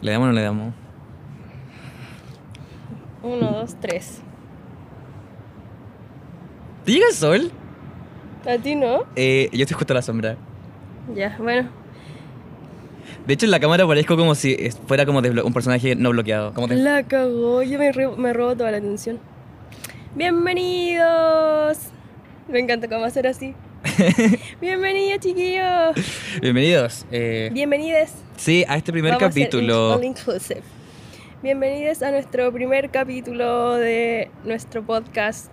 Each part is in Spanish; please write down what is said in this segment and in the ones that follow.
¿Le damos o no le damos? Uno, dos, tres. ¿Te llega el sol? ¿A ti no? Eh, yo estoy justo a la sombra. Ya, bueno. De hecho, en la cámara parezco como si fuera como un personaje no bloqueado. Como de- La cagó, yo me, me robo toda la atención. Bienvenidos. Me encanta cómo hacer así. Bienvenidos, chiquillos. Bienvenidos. eh, Bienvenides. Sí, a este primer Vamos a ser capítulo. all inclusive. Bienvenidos a nuestro primer capítulo de nuestro podcast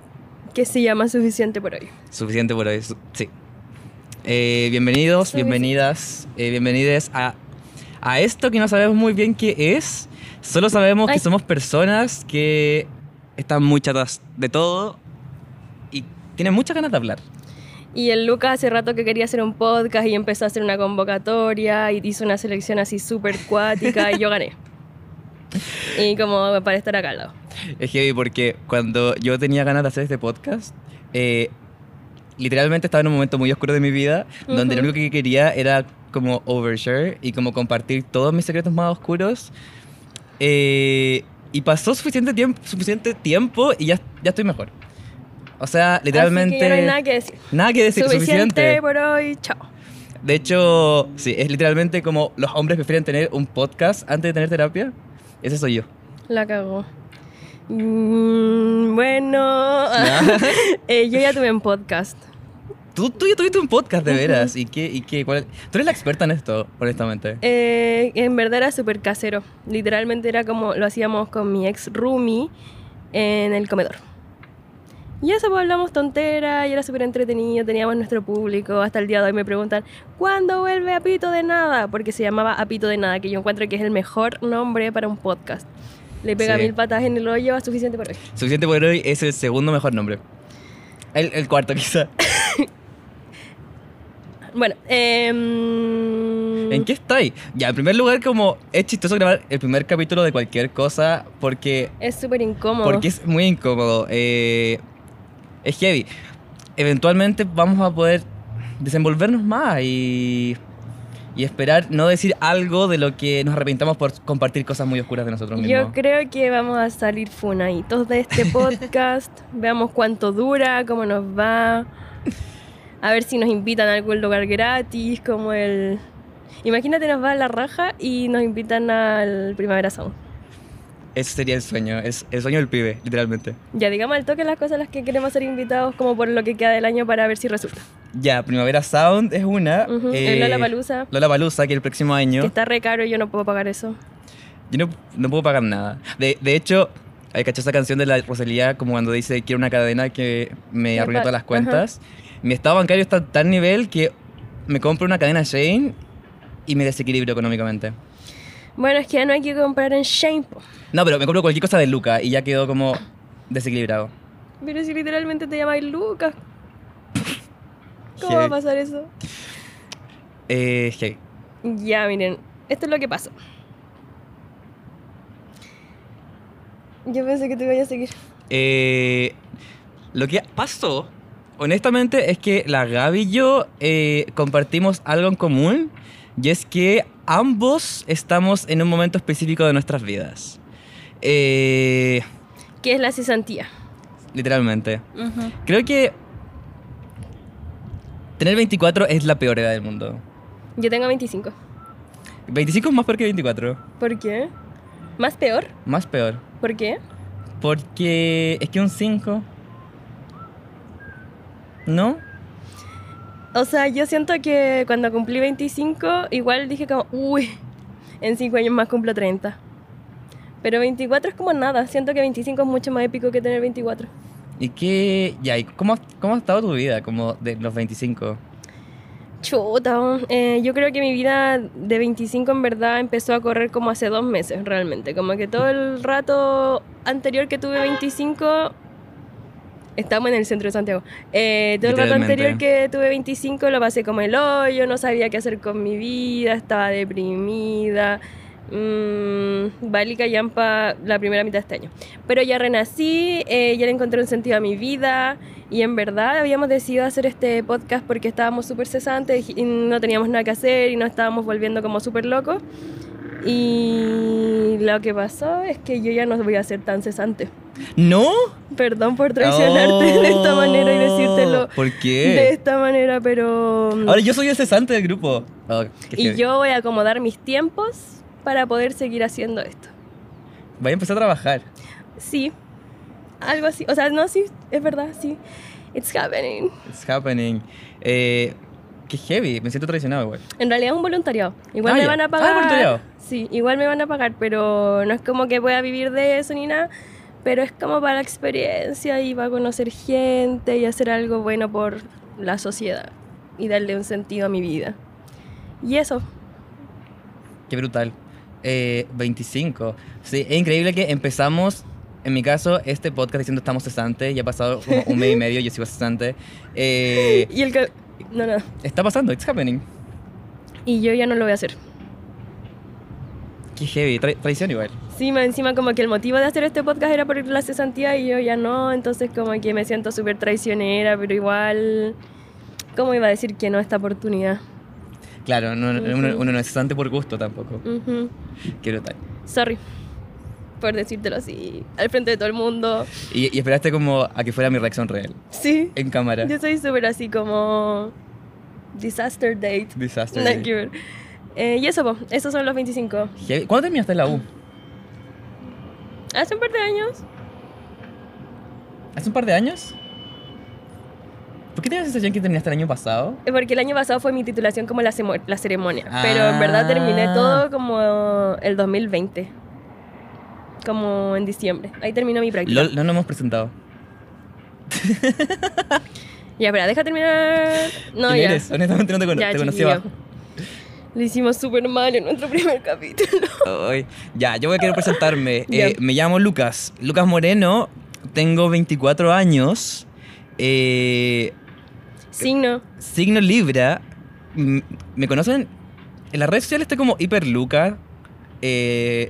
que se llama Suficiente por hoy. Suficiente por hoy. su- Sí. Eh, bienvenidos, Suficiente. bienvenidas, eh, bienvenides a, a esto que no sabemos muy bien qué es. Solo sabemos Ay. que somos personas que están muy chatas de todo y tienen muchas ganas de hablar. Y el Lucas hace rato que quería hacer un podcast y empezó a hacer una convocatoria y hizo una selección así súper cuática y yo gané. Y como para estar acá al lado. Es heavy porque cuando yo tenía ganas de hacer este podcast, eh, literalmente estaba en un momento muy oscuro de mi vida, donde lo Ujú. único que quería era como overshare y como compartir todos mis secretos más oscuros. Eh, y pasó suficiente tiempo, suficiente tiempo y ya, ya estoy mejor. O sea, literalmente... Así que ya no hay nada que decir. nada que decir, Suficiente, suficiente. por hoy, chao. De hecho, sí, es literalmente como los hombres prefieren tener un podcast antes de tener terapia. Ese soy yo. La cagó. Mm, bueno, eh, yo ya tuve un podcast. Tú, tú ya tuviste un podcast de veras. ¿Y qué, y qué, cuál- Tú eres la experta en esto, honestamente. Eh, en verdad era súper casero. Literalmente era como lo hacíamos con mi ex roomie en el comedor. Y eso pues hablamos tontera y era súper entretenido, teníamos nuestro público. Hasta el día de hoy me preguntan, ¿cuándo vuelve Apito de Nada? Porque se llamaba Apito de Nada, que yo encuentro que es el mejor nombre para un podcast. Le pega Sí. mil patas en el hoyo, suficiente por hoy. Suficiente por hoy es el segundo mejor nombre. El, el cuarto, quizá. Bueno, em, ¿En qué estáis? Ya, en primer lugar, como es chistoso grabar el primer capítulo de cualquier cosa porque, es súper incómodo. porque es muy incómodo. eh, es heavy. Eventualmente vamos a poder desenvolvernos más y, y esperar no decir algo de lo que nos arrepintamos por compartir cosas muy oscuras de nosotros mismos. Yo creo que vamos a salir funaditos de este podcast. Veamos cuánto dura, cómo nos va. A ver si nos invitan a algún lugar gratis, como el... Imagínate, nos va a la raja y nos invitan al Primavera Sound. Ese sería el sueño, es el sueño del pibe, literalmente. Ya, digamos al toque las cosas a las que queremos ser invitados como por lo que queda del año para ver si resulta. Ya, Primavera Sound es una. Ujú, eh, el Lollapalooza, Lollapalooza, que el próximo año. que está re caro y yo no puedo pagar eso. Yo no, no puedo pagar nada. De, de hecho, hay caché esa canción de la Rosalía, como cuando dice quiero una cadena que me arruina todas las cuentas. Mi estado bancario está a tal nivel que me compro una cadena Shane y me desequilibro económicamente. Bueno, es que ya no hay que comprar en Shane. No, pero me compro cualquier cosa de Luca y ya quedo como desequilibrado. Pero si literalmente te llamáis Lucas. ¿Cómo va a pasar eso? Eh. Ya, miren, esto es lo que pasó. Yo pensé que te iba a seguir. Eh, lo que pasó, honestamente, es que la Gaby y yo eh, compartimos algo en común y es que ambos estamos en un momento específico de nuestras vidas. Eh, ¿Qué es la cesantía? literalmente. Creo que tener 24 es la peor edad del mundo. Yo tengo 25. 25 es más peor que 24. ¿Por qué? ¿Más peor? Más peor. ¿Por qué? Porque es que un 5... ¿No? O sea, yo siento que cuando cumplí 25, igual dije como, uy, en 5 años más cumplo 30. Pero 24 es como nada. Siento que 25 es mucho más épico que tener 24. ¿Y qué? Ya, ¿y cómo, cómo ha estado tu vida como de los 25? Chuta, eh, yo creo que mi vida de 25 en verdad empezó a correr como hace dos meses realmente. Como que todo el rato anterior que tuve 25, estamos en el centro de Santiago. Eh, todo el rato anterior que tuve 25 lo pasé como el hoyo, no sabía qué hacer con mi vida, estaba deprimida. Mmm, Yampa la primera mitad de este año. Pero ya renací, eh, ya le encontré un sentido a mi vida y en verdad habíamos decidido hacer este podcast porque estábamos súper cesantes y no teníamos nada que hacer y nos estábamos volviendo como súper locos. Y lo que pasó es que yo ya no voy a ser tan cesante. ¿No? Perdón por traicionarte de esta manera y decírtelo Oh, ¿Por de qué? esta manera, pero... Ahora yo soy el cesante del grupo. Oh, y heavy. yo voy a acomodar mis tiempos para poder seguir haciendo esto. Voy a empezar a trabajar. Sí, algo así. O sea, no, sí, es verdad, sí. It's happening. It's happening. Eh, qué heavy, me siento traicionado igual. En realidad es un voluntariado. Igual Ah, me van a Ah, pagar. voluntariado. Sí, igual me van a pagar, pero no es como que pueda vivir de eso ni nada. Pero es como para la experiencia y para conocer gente y hacer algo bueno por la sociedad y darle un sentido a mi vida. Y eso. Qué brutal. Eh, 25. Sí, es increíble que empezamos, en mi caso, este podcast diciendo estamos cesantes. Ya ha pasado como un mes y medio, yo sigo cesante. Eh, Y el que. No, no. está pasando, it's happening. Y yo ya no lo voy a hacer. Qué heavy, tra- traición igual. Sí, más encima como que el motivo de hacer este podcast era por la cesantía y yo ya no, entonces como que me siento súper traicionera, pero igual, ¿cómo iba a decir que no a esta oportunidad? Claro, no- uno, uno no es cesante por gusto tampoco. Qué brutal. Sorry por decírtelo así, al frente de todo el mundo. Y, y esperaste como a que fuera mi reacción real, Sí, en cámara. yo soy súper así como disaster date. Disaster. Ver. Eh, y eso, po, esos son los 25. Heavy. ¿Cuándo terminaste la U? Hace un par de años. ¿Hace un par de años? ¿Por qué tienes la sensación que terminaste el año pasado? Eh, Porque el año pasado fue mi titulación como la, la ceremonia. Pero en verdad terminé Ah. todo como el 2020. Como en diciembre. Ahí terminó mi práctica. LOL, no nos hemos presentado. Ya, espera, deja terminar. No, ¿Quién ya. eres? Honestamente no te, cono- Ya, te conocí abajo. Lo hicimos súper mal en nuestro primer capítulo. Ay, Ya, yo voy a querer presentarme. Eh, me llamo Lucas. Lucas Moreno. Tengo 24 años. Eh, Signo. signo Libra. Mm, ¿Me conocen? En las redes sociales estoy como hiper Lucas. Eh,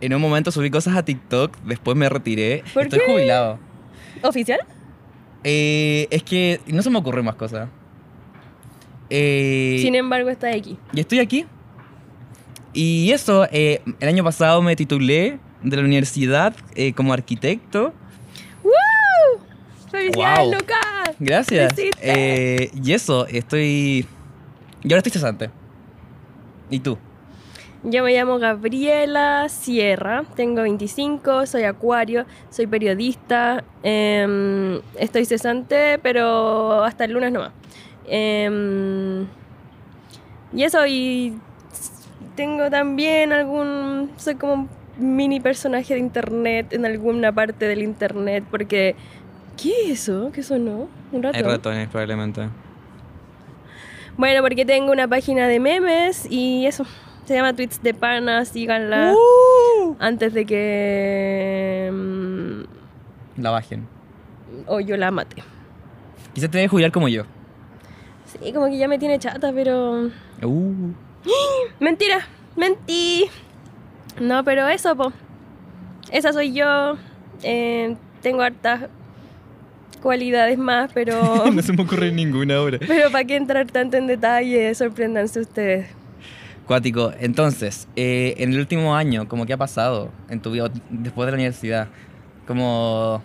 en un momento subí cosas a TikTok. Después me retiré. ¿Por estoy qué? jubilado. ¿Oficial? Eh, es que no se me ocurren más cosas. Eh, Sin embargo, está aquí. Y estoy aquí. Y eso, eh, el año pasado me titulé de la universidad eh, como arquitecto. ¡Woo! ¡Felicidades, Wow. Lucas! Gracias. Y eso, estoy... Y ahora estoy cesante. ¿Y tú? Yo me llamo Gabriela Sierra, tengo 25, soy acuario, soy periodista, em, estoy cesante, pero hasta el lunes nomás. Em, y eso, y tengo también algún, soy como un mini personaje de internet en alguna parte del internet, porque... ¿Qué es eso? ¿Qué sonó? Un rato. ratones, probablemente. Bueno, porque tengo una página de memes y eso. Se llama Tweets de Pana, síganla. Uh. Antes de que. mm, La bajen. o yo la mate. Quizás te debe jubilar como yo. Sí, como que ya me tiene chata, pero. Uh. Mentira, mentí. No, pero eso, po. Esa soy yo. Eh, tengo hartas cualidades más, pero. no se me ocurre ninguna ahora. pero para qué entrar tanto en detalle, sorpréndanse ustedes. Cuático. Entonces, eh, en el último año, ¿cómo qué ha pasado en tu vida después de la universidad? Como...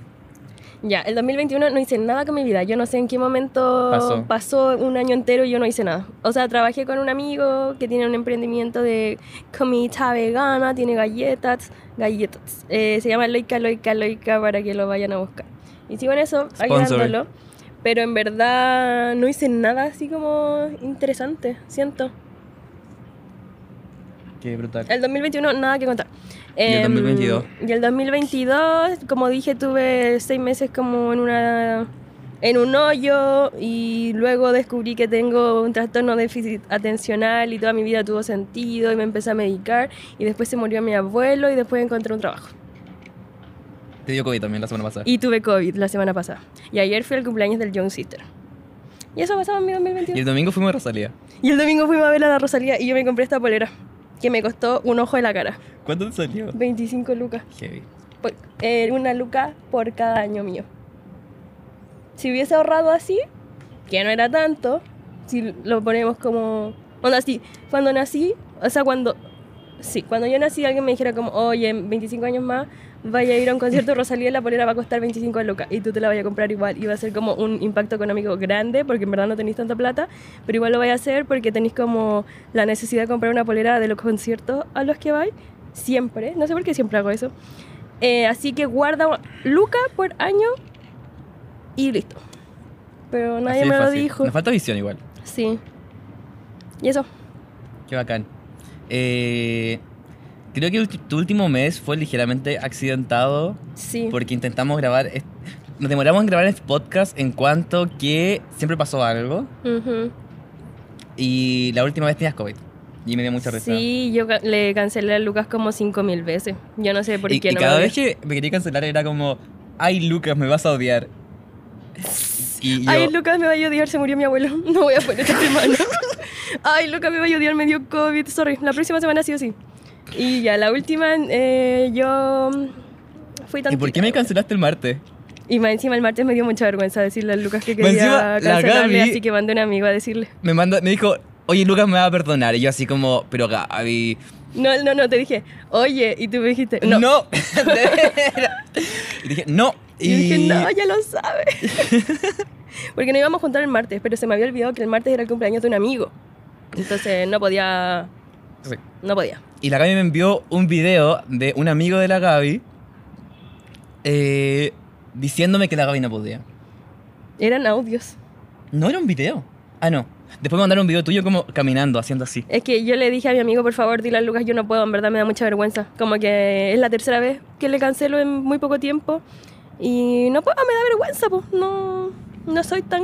Ya, el 2021 no hice nada con mi vida. Yo no sé en qué momento Pasó. pasó un año entero y yo no hice nada. O sea, trabajé con un amigo que tiene un emprendimiento de comida vegana, tiene galletas, galletas. Eh, se llama Loica, Loica, Loica para que lo vayan a buscar. Y sigo en eso, ayudándolo. Pero en verdad no hice nada así como interesante, siento. Qué brutal. El 2021 nada que contar. el Em, 2022? Y el 2022, como dije, tuve seis meses como en una en un hoyo y luego descubrí que tengo un trastorno de déficit atencional y toda mi vida tuvo sentido y me empecé a medicar y después se murió mi abuelo y después encontré un trabajo. Te dio COVID también la semana pasada. Y tuve COVID la semana pasada. Y ayer fue el cumpleaños del Young Sister. Y eso pasaba en mi Y 2021. el domingo fuimos a Rosalía. Y el domingo fuimos a ver a la Rosalía y yo me compré esta polera que me costó un ojo de la cara. ¿Cuánto te salió? 25 lucas. Heavy. por- eh, una luca por cada año mío. Si hubiese ahorrado así, que no era tanto, si lo ponemos como... Onda así, cuando nací, o sea, cuando Sí, cuando yo nací alguien me dijera como, oye, en 25 años más vaya a ir a un concierto de Rosalía y la polera va a costar 25 lucas y tú te la vayas a comprar igual y va a ser como un impacto económico grande porque en verdad no tenéis tanta plata, pero igual lo vais a hacer porque tenéis como la necesidad de comprar una polera de los conciertos a los que vais, siempre, no sé por qué siempre hago eso. Eh, así que guarda lucas por año y listo. Pero nadie Así me lo dijo. Nos falta visión igual. Sí. Y eso. Qué bacán. Eh, creo que tu último mes fue ligeramente accidentado Sí. porque intentamos grabar. Nos demoramos en grabar el podcast en cuanto que siempre pasó algo Ujú. y la última vez tenías COVID y me dio mucha risa. Sí, yo le cancelé a Lucas como 5000 veces. Yo no sé por y qué y no cada me vez que me quería cancelar era como, ay Lucas, me vas a odiar. Y yo, Ay, Lucas me va a odiar, se murió mi abuelo. No voy a poner esta semana. Ay, Lucas me va a odiar, me dio COVID. Sorry, la próxima semana sí o sí. Y ya, la última, eh, yo fui tan. ¿y por qué me cancelaste el martes? Y más encima el martes me dio mucha vergüenza decirle a Lucas que quería cancelarle, Gaby- así que mandé a un amigo a decirle. Me, mandó, me dijo, oye Lucas me va a perdonar. Y yo así como, pero Gaby... No, no, no, te dije, oye, y tú me dijiste, no. No. Y dije, no. Y yo dije, no, ya lo sabe. Porque nos íbamos a juntar el martes, pero se me había olvidado que el martes era el cumpleaños de un amigo. Entonces no podía. Sí. No podía. Y la Gaby me envió un video de un amigo de la Gaby eh, diciéndome que la Gaby no podía. Eran audios. No era un video. Ah, no. Después me mandaron un video tuyo como caminando, haciendo así. Es que yo le dije a mi amigo, por favor, dile a Lucas, yo no puedo, en verdad me da mucha vergüenza. Como que es la tercera vez que le cancelo en muy poco tiempo. Y no puedo, me da vergüenza, pues. No, no soy tan.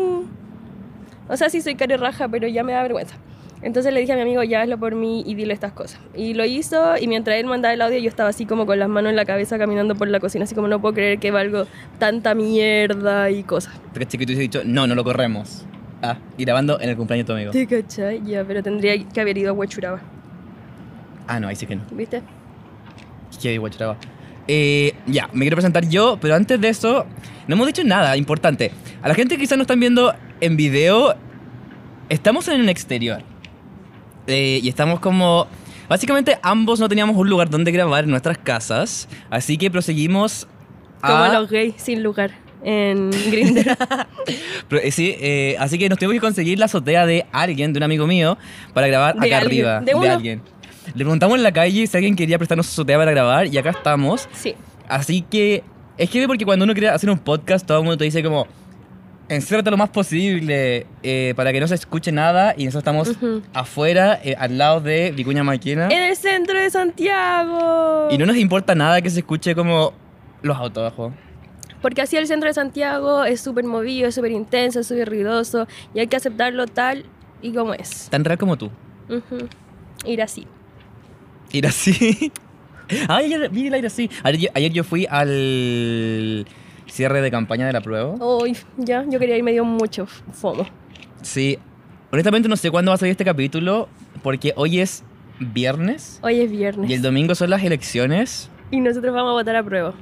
O sea, sí soy cara raja, pero ya me da vergüenza. Entonces le dije a mi amigo, ya hazlo por mí y dile estas cosas. Y lo hizo, y mientras él mandaba el audio, yo estaba así como con las manos en la cabeza caminando por la cocina, así como no puedo creer que valgo tanta mierda y cosas. Porque chiquito hubiese dicho, no, no lo corremos. Ah, y grabando en el cumpleaños de tu amigo. ¿Te cachai? Ya, pero tendría que haber ido a Huachuraba, Ah, no, ahí sí que no. ¿viste? Qué guachuraba. Eh, ya, me quiero presentar yo, pero antes de eso, no hemos dicho nada importante. A la gente que quizás nos están viendo en video, estamos en el exterior. Eh, y estamos como... Básicamente ambos no teníamos un lugar donde grabar en nuestras casas, así que proseguimos Como los gays sin lugar en Grindr. Pero, eh, sí, eh, así que nos tuvimos que conseguir la azotea de alguien, de un amigo mío, para grabar De acá alguien, arriba. de alguien. Le preguntamos en la calle si alguien quería prestarnos su azotea para grabar y acá estamos. sí. Así que es que porque cuando uno quiere hacer un podcast, todo el mundo te dice como, enciérrate lo más posible eh, para que no se escuche nada y nosotros estamos Ujú. afuera, eh, al lado de Vicuña Maquena. En el centro de Santiago. Y no nos importa nada que se escuche como los autos abajo. Porque así el centro de Santiago es súper movido, es súper intenso, es súper ruidoso. Y hay que aceptarlo tal y como es. Tan real como tú. Ujú. Ir así. Ir así. Ay, ayer vi el aire así. Ayer, ayer yo fui al cierre de campaña de la prueba. Uy, ya, yo quería ir, me dio mucho fomo. Sí. Honestamente no sé cuándo va a salir este capítulo porque hoy es viernes Hoy es viernes. y el domingo son las elecciones. Y nosotros vamos a votar a prueba.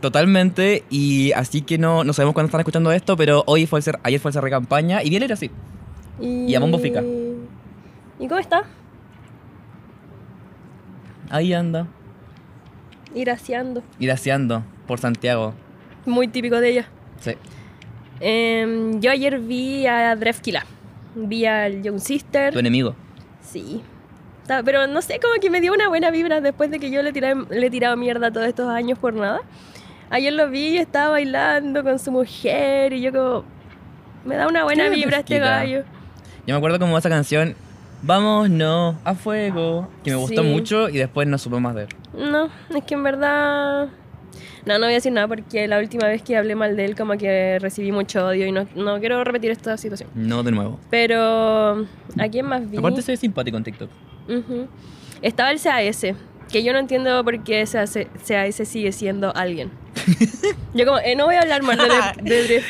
Totalmente, y así que no, no sabemos cuándo están escuchando esto, pero hoy fue el cer- ayer fue el cierre de campaña y bien era así. Y, Y a bombo fica. ¿Y cómo está? Ahí anda, Iraciando. iraciando por Santiago. Muy típico de ella. Sí. Em, yo ayer vi a Drefkila. Vi al Young Sister. Tu enemigo. Sí. Pero no sé, como que me dio una buena vibra después de que yo le, tiré, le he tirado mierda todos estos años por nada. Ayer lo vi y estaba bailando con su mujer y yo como... Me da una buena vibra este gallo. Yo me acuerdo como esa canción, Vamos, no, a fuego, que me gustó Sí. mucho y después no supe más de él. No, es que en verdad... No, no voy a decir nada porque la última vez que hablé mal de él como que recibí mucho odio y no, no quiero repetir esta situación. No de nuevo. Pero... ¿A quién más vi? Aparte soy simpático en TikTok. Ujú. Estaba el CAS, que yo no entiendo por qué CAS, CAS sigue siendo alguien. yo como, eh, no voy a hablar mal de, de, de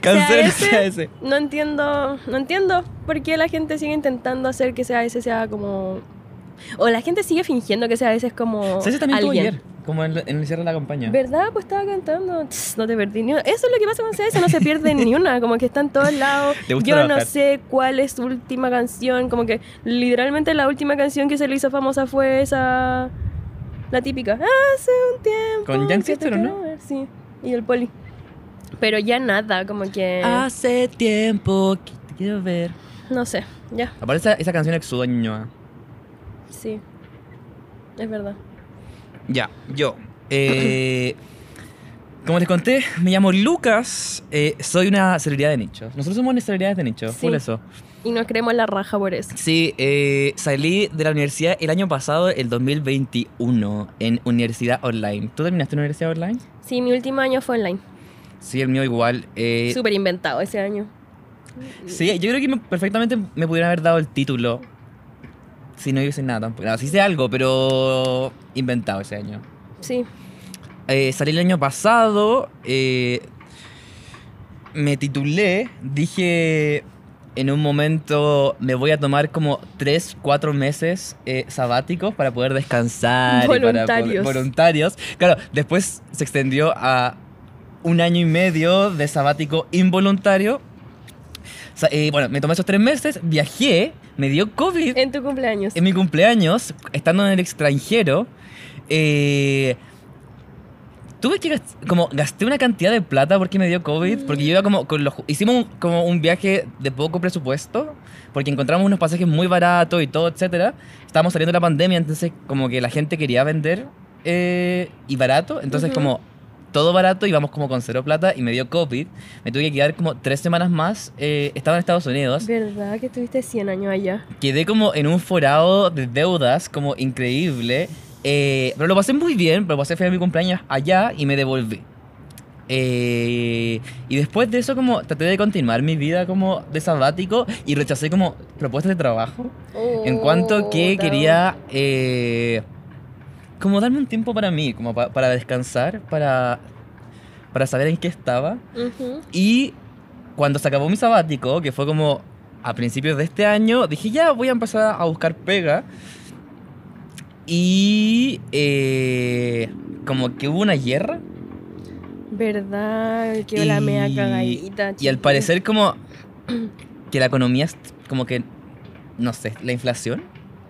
CAS, CAS. No entiendo, no entiendo por qué la gente sigue intentando hacer que CAS sea como... O la gente sigue fingiendo que CAS es como ¿Sabes? También alguien. ayer. Como en, en el cierre de la campaña. ¿Verdad? Pues estaba cantando. Tss, no te perdí ni una. Eso es lo que pasa con CS, no se pierde ni una. Como que está en todos lados. ¿Te gusta Yo no trabajar? sé cuál es su última canción. Como que literalmente la última canción que se le hizo famosa fue esa. La típica. Hace un tiempo. Con Young Sister, ¿o no? ver", Sí. Y el poli. Pero ya nada, como que. Hace tiempo que te quiero ver. No sé, ya. Aparte esa, esa canción exuda Ñuñoa. Sí. Es verdad. Ya, yo. Eh, como les conté, me llamo Lucas. eh, soy una celebridad de nicho. Nosotros somos una celebridades de nicho, Sí. por eso. Y nos creemos la raja por eso. Sí, eh, salí de la universidad el año pasado, el 2021, en universidad online. ¿Tú terminaste en universidad online? Sí, mi último año fue online. Sí, el mío igual. eh, Súper inventado ese año. sí, yo creo que me- perfectamente me pudieran haber dado el título si no hice nada tampoco. No, sí hice algo, pero inventado ese año. Sí. Eh, salí el año pasado, eh, me titulé, dije en un momento me voy a tomar como 3, 4 meses eh, sabáticos para poder descansar. y para poder- Voluntarios. voluntarios. Claro, después se extendió a un año y medio de sabático involuntario. Eh, bueno, me tomé esos 3 meses, viajé, me dio COVID En tu cumpleaños. en mi cumpleaños, estando en el extranjero, eh, tuve que gast- como gasté una cantidad de plata porque me dio COVID, porque yo iba como con los, hicimos un- como un viaje de poco presupuesto, porque encontramos unos pasajes muy baratos y todo, etcétera. Estábamos saliendo de la pandemia, entonces como que la gente quería vender eh, y barato, entonces como todo barato, íbamos como con cero plata y me dio COVID. Me tuve que quedar como tres semanas más. eh, estaba en Estados Unidos. ¿Verdad que tuviste 100 años allá? Quedé como en un forado de deudas, como increíble. eh, pero lo pasé muy bien, pero pasé fue a mi cumpleaños allá y me devolví. Eh, y después de eso como traté de continuar mi vida como de sabático y rechacé como propuestas de trabajo. en cuanto que Oh, quería como darme un tiempo para mí, como pa- para descansar, para, para saber en qué estaba. Ujú. Y cuando se acabó mi sabático, que fue como a principios de este año, dije ya voy a empezar a buscar pega. Y eh, como que hubo una guerra. ¿Verdad? Que la mea cagadita. Y al parecer como que la economía, es como que, no sé, la inflación.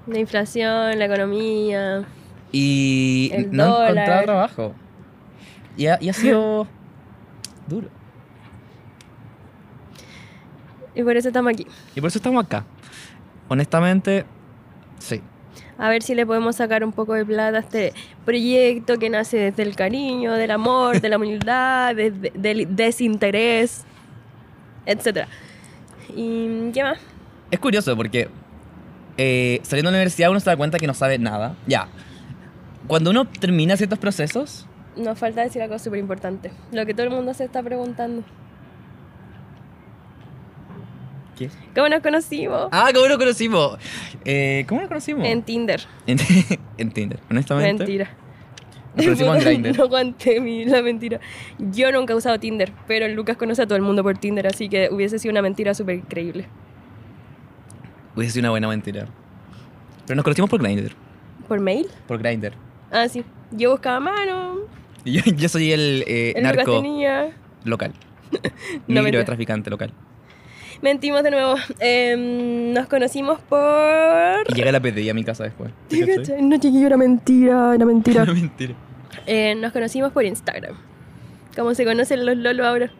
La inflación, la economía. Y El no dólar. encontraba trabajo. Y ha, y ha sido duro. Y por eso estamos aquí. Y por eso estamos acá. Honestamente, sí. A ver si le podemos sacar un poco de plata a este proyecto que nace desde el cariño, del amor, de la humildad, desde- del desinterés, etc. ¿Y qué más? Es curioso porque eh, saliendo de la universidad uno se da cuenta que no sabe nada. Ya. Cuando uno termina ciertos procesos, Nos falta decir algo súper importante. Lo que todo el mundo se está preguntando. ¿Qué? ¿Cómo nos conocimos? Ah, ¿cómo nos conocimos? Eh, ¿Cómo nos conocimos? En Tinder. En, en Tinder, honestamente. Mentira. Nos conocimos en Grindr. No aguanté mi, la mentira. Yo nunca he usado Tinder, pero Lucas conoce a todo el mundo por Tinder, así que hubiese sido una mentira súper increíble. Hubiese sido una buena mentira. Pero nos conocimos por Grindr. ¿Por mail? Por Grindr. Ah, sí. Yo buscaba mano. Yo, yo soy el, eh, El narco local. No, traficante local. Mentimos de nuevo. Em, nos conocimos por. Y llega la PDI a mi casa después. No, chiquillo, era mentira, era mentira. Era mentira. Eh, nos conocimos por Instagram. Como se conocen los lolos ahora.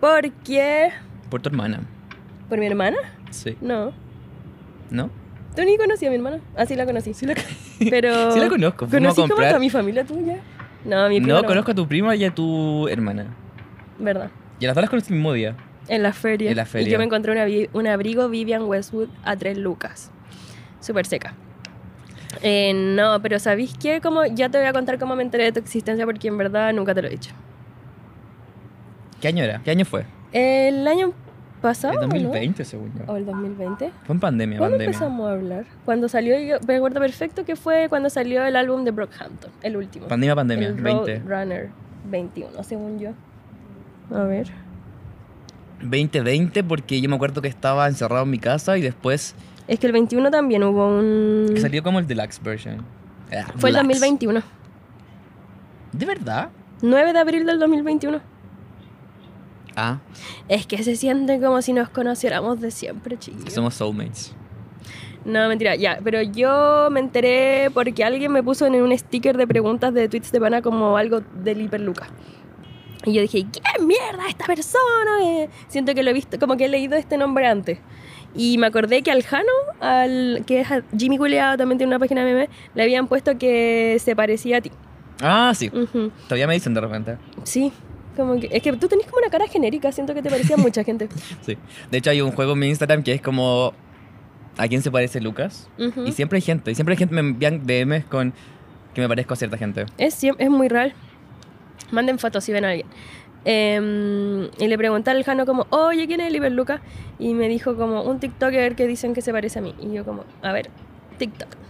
¿Por qué? Por tu hermana. ¿Por mi hermana? Sí. No. ¿No? ¿Tú ni conocías a mi hermana? Ah, sí la conocí. Sí la, Pero. sí la conozco. A ¿Conocí como a comprar. toda mi familia tuya? No, a mi prima No, no. conozco a tu prima y a tu hermana. ¿Verdad? Y a las dos las conocí el mismo día. En la feria. En la Y feria. yo me encontré una un abrigo Vivian Westwood a tres lucas. Súper seca. Eh, no, pero ¿sabéis qué? Como, ya te voy a contar cómo me enteré de tu existencia porque en verdad nunca te lo he dicho. ¿Qué año era? ¿Qué año fue? El año pasado, El ¿no? 2020, según yo. ¿O el 2020? Fue en pandemia, ¿Cuándo pandemia. empezamos a hablar? Cuando salió, yo me acuerdo perfecto que fue cuando salió el álbum de Brockhampton, el último. Pandemia, pandemia, el 20. Roadrunner 21, según yo. A ver. 2020 porque yo me acuerdo que estaba encerrado en mi casa y después Es que el 21 también hubo un... que salió como el deluxe version. Ah, Fue el deluxe. 2021. ¿De verdad? 9 de abril del 2021. Ah, Es que se siente como si nos conociéramos de siempre, chiquillos. somos soulmates. No, mentira, ya. Pero yo me enteré porque alguien me puso en un sticker de preguntas de tweets de pana como algo del hiperluca. Y yo dije, ¿qué mierda esta persona? Eh, Siento que lo he visto, como que he leído este nombre antes. Y me acordé que al Jano, al, que es Jimmy Culeado, también tiene una página de meme, le habían puesto que se parecía a ti. Ah, sí. Todavía me dicen de repente. Sí, como que, es que tú tenés como una cara genérica, siento que te parecía mucha gente. Sí. De hecho, hay un juego en mi Instagram que es como. ¿A quién se parece Lucas? Y siempre hay gente. Y siempre hay gente me envían DMs con que me parezco a cierta gente. Es, es muy real. Manden fotos si ven a alguien. Em, y le pregunté al Jano como, oye, ¿quién es el Iberluca? Y me dijo como, un TikToker que dicen que se parece a mí. Y yo como, a ver, TikTok.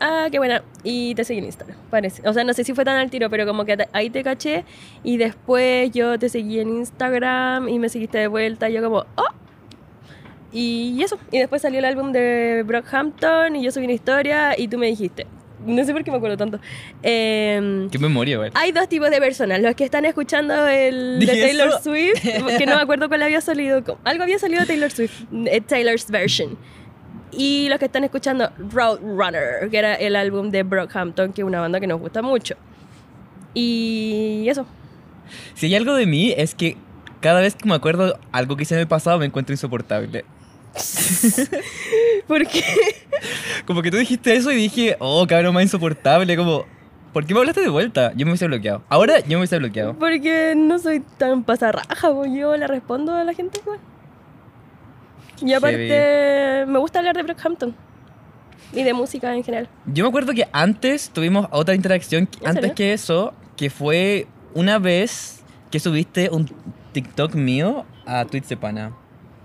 Ah, qué buena. Y te seguí en Instagram, parece. O sea, no sé si fue tan al tiro, pero como que ahí te caché. Y después yo te seguí en Instagram y me seguiste de vuelta. Y yo como, oh. Y eso. Y después salió el álbum de Brockhampton y yo subí una historia y tú me dijiste. No sé por qué me acuerdo tanto. Em, Qué memoria, güey. hay dos tipos de personas. Los que están escuchando el de ¿Dije Taylor eso? Swift, que no me acuerdo cuál había salido. Algo había salido de Taylor Swift, eh, Taylor's version. Y los que están escuchando Roadrunner, que era el álbum de Brockhampton, que es una banda que nos gusta mucho. Y eso. Si hay algo de mí es que cada vez que me acuerdo algo que hice en el pasado me encuentro insoportable. Porque Como que tú dijiste eso y dije, oh, cabrón, más insoportable. Como, ¿por qué me hablaste de vuelta? Yo me hubiese bloqueado. Ahora yo me hubiese bloqueado. Porque no soy tan pasarraja, pues yo le respondo a la gente igual. Y aparte, me gusta hablar de Brockhampton. Y de música en general. Yo me acuerdo que antes tuvimos otra interacción, ¿En antes serio? que eso, que fue una vez que subiste un TikTok mío a Tweets de Pana.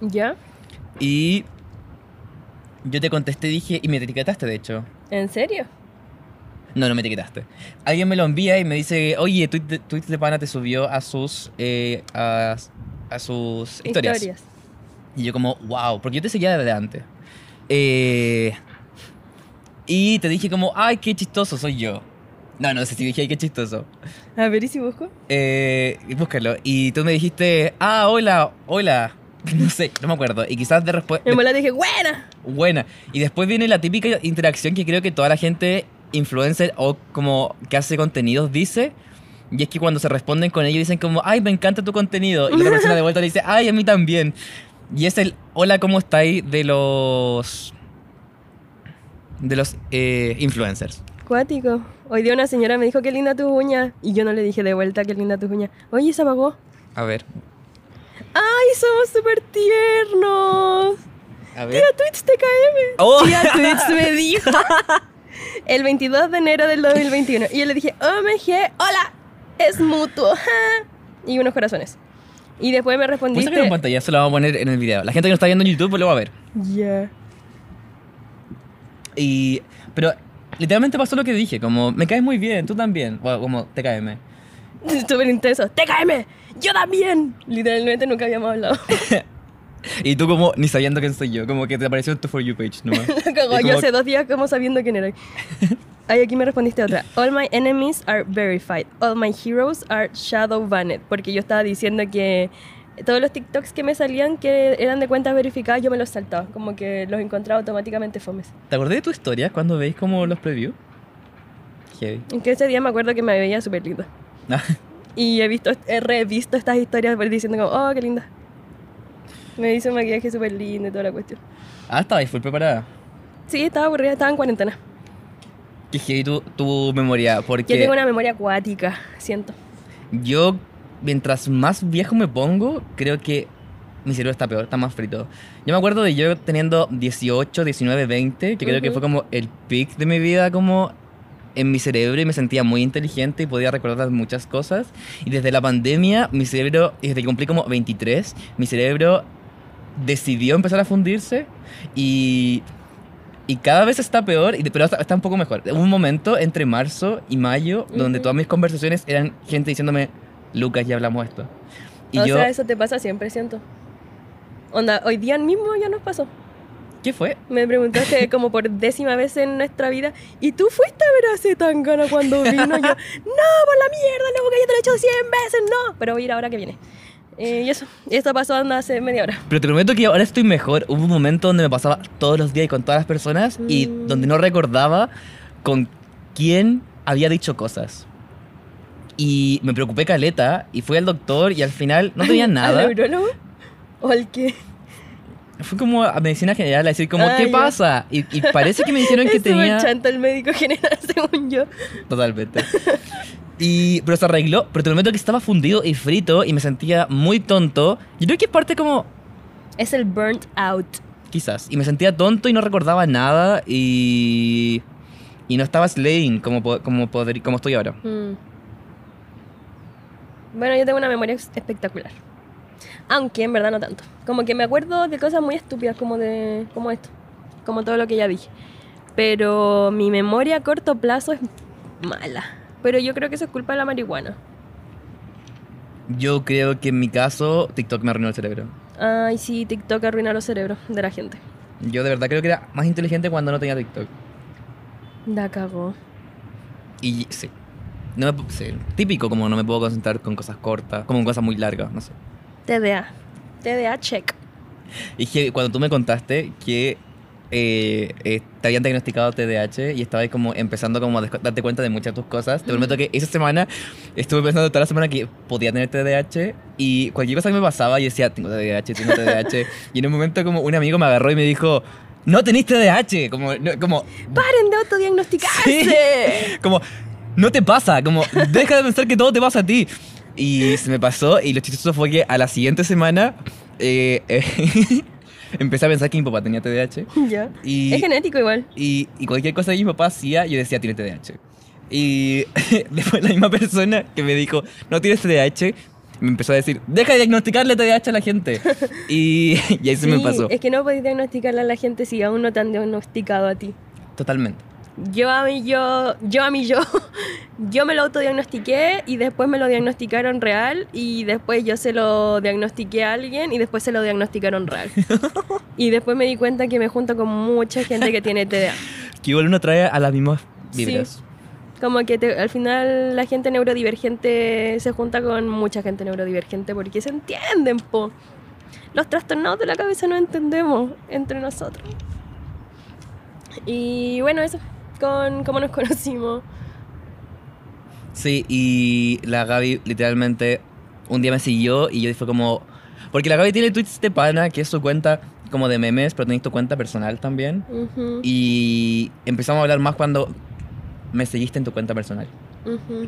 ¿Ya? Y yo te contesté, dije, y me etiquetaste, de hecho. ¿En serio? No, no me etiquetaste. Alguien me lo envía y me dice, oye, Tweets de Pana te subió a sus, eh, a, a sus historias. Y yo como, wow, porque yo te seguía desde antes. Eh, y te dije como, ay, qué chistoso soy yo. No, no sé si dije, ay, qué chistoso. A ver, ¿y si busco? Eh, búscalo. Y tú me dijiste, ah, hola, hola. No sé, no me acuerdo. Y quizás de respuesta... En bola dije, ¡buena! Buena. Y después viene la típica interacción que creo que toda la gente influencer o como que hace contenidos dice. Y es que cuando se responden con ello dicen como, ay, me encanta tu contenido. Y la persona de vuelta le dice, ay, a mí también. Y es el, hola, ¿cómo estáis? De los... De los eh, influencers. Cuático. Hoy día una señora me dijo, qué linda tu uña. Y yo no le dije de vuelta, qué linda tu uña. Oye, se apagó. A ver. ¡Ay, somos súper tiernos! A ver. Tía Twitch TKM. ¡Oh! Tía Twitch me dijo. El 22 de enero del 2021. Y yo le dije, OMG, hola, es mutuo. ja". Y unos corazones. Y después me respondiste. sacar en pantalla, se lo vamos a poner en el video. La gente que no está viendo en YouTube pues lo va a ver. Ya. Y, pero literalmente pasó lo que dije, como me caes muy bien, tú también, o como TKM. Súper intenso. ¡TKM! ¡Yo también! Literalmente nunca habíamos hablado. Y tú como ni sabiendo quién soy yo, como que te apareció en tu For You page. Lo cagó. Y Yo como- hace dos días como sabiendo quién era. Ay, aquí me respondiste otra. All my enemies are verified. All my heroes are shadow banned. Porque yo estaba diciendo que todos los TikToks que me salían que eran de cuentas verificadas, yo me los saltaba. Como que los encontraba automáticamente fomes. ¿Te acordás de tu historia cuando veis como los previews? Heavy. En que ese día me acuerdo que me veía súper linda. Y he visto, he revisto estas historias diciendo como, oh, qué linda. Me hizo un maquillaje súper lindo y toda la cuestión. ah, estabas full preparada. Sí, estaba aburrida, estaba en cuarentena. Qué heavy tu, tu memoria, porque Yo tengo una memoria acuática, siento. yo, mientras más viejo me pongo, creo que mi cerebro está peor, está más frito. Yo me acuerdo de yo teniendo 18, 19, 20, que creo que fue como el peak de mi vida como en mi cerebro y me sentía muy inteligente y podía recordar muchas cosas. Y desde la pandemia, mi cerebro, desde que cumplí como 23, mi cerebro decidió empezar a fundirse y, y cada vez está peor, pero está, un poco mejor. Hubo un momento entre marzo y mayo donde todas mis conversaciones eran gente diciéndome, Lucas, ya hablamos esto. Y o yo, sea, eso te pasa siempre, siento. Onda, hoy día mismo ya nos pasó. ¿Qué fue? Me preguntaste como por décima vez en nuestra vida, ¿y tú fuiste a ver a Zetangana cuando vino? Yo, no, por la mierda, loco, que ya te lo he hecho 100 veces, no. Pero voy a ir ahora que viene. Eh, y eso, y esto pasó hace media hora. Pero te prometo que ahora estoy mejor. Hubo un momento donde me pasaba todos los días y con todas las personas y Mm. donde no recordaba con quién había dicho cosas. Y me preocupé caleta y fui al doctor y al final no tenía nada. ¿Al neurólogo? ¿O al qué? Fui como a medicina general a decir como, Ah, ¿qué ya. pasa? Y, y parece que me dijeron que tenía... chanta el médico general, según yo. Totalmente. Y, pero se arregló, pero te prometo que estaba fundido y frito y me sentía muy tonto. Yo creo que es parte como, Es el burnt out. quizás, y me sentía tonto y no recordaba nada y... Y no estaba slaying como, como, poder, como estoy ahora. Mm. Bueno, yo tengo una memoria espectacular. Aunque en verdad no tanto. Como que me acuerdo de cosas muy estúpidas como de como esto, como todo lo que ya dije. Pero mi memoria a corto plazo es mala. Pero yo creo que eso es culpa de la marihuana. Yo creo que en mi caso TikTok me arruinó el cerebro. Ay, sí, TikTok arruina los cerebros de la gente. Yo de verdad creo que era más inteligente cuando no tenía TikTok. Da cagó. Y sí. No me, sí, típico como no me puedo concentrar con cosas cortas, como con cosas muy largas, no sé. TDA. TDA check. Y que cuando tú me contaste que eh, eh, te habían diagnosticado TDAH y estabas como empezando como a darte cuenta de muchas de tus cosas, te prometo que esa semana estuve pensando toda la semana que podía tener TDAH y cualquier cosa que me pasaba yo decía, tengo TDAH, tengo TDAH. y en un momento como un amigo me agarró y me dijo, no tenés TDAH, como, no- como, ¡Paren de autodiagnosticarse! como, no te pasa, como, deja de pensar que todo te pasa a ti. Y se me pasó y lo chistoso fue que a la siguiente semana eh, eh, empecé a pensar que mi papá tenía TDAH. ya. Y, Es genético igual. y, y cualquier cosa que mi papá hacía, yo decía, tiene TDAH. Y después la misma persona que me dijo, no tienes TDAH, me empezó a decir, deja de diagnosticarle TDAH a la gente. Y, y ahí se me pasó. Es que no podéis diagnosticarle a la gente si aún no te han diagnosticado a ti. Totalmente. Yo a mí, yo, yo a mí, yo, yo me lo autodiagnostiqué y después me lo diagnosticaron real y después yo se lo diagnostiqué a alguien y después se lo diagnosticaron real. Y después me di cuenta que me junto con mucha gente que tiene TDA. Que igual uno trae a las mismas Sí. vibras. Como que te- al final la gente neurodivergente se junta con mucha gente neurodivergente porque se entienden, po. Los trastornados de la cabeza no entendemos entre nosotros. Y bueno, eso, con cómo nos conocimos. Sí, y la Gaby literalmente un día me siguió y yo fue como... Porque la Gaby tiene tweets de pana, que es su cuenta como de memes, pero tenéis tu cuenta personal también. Y empezamos a hablar más cuando me seguiste en tu cuenta personal. ujú.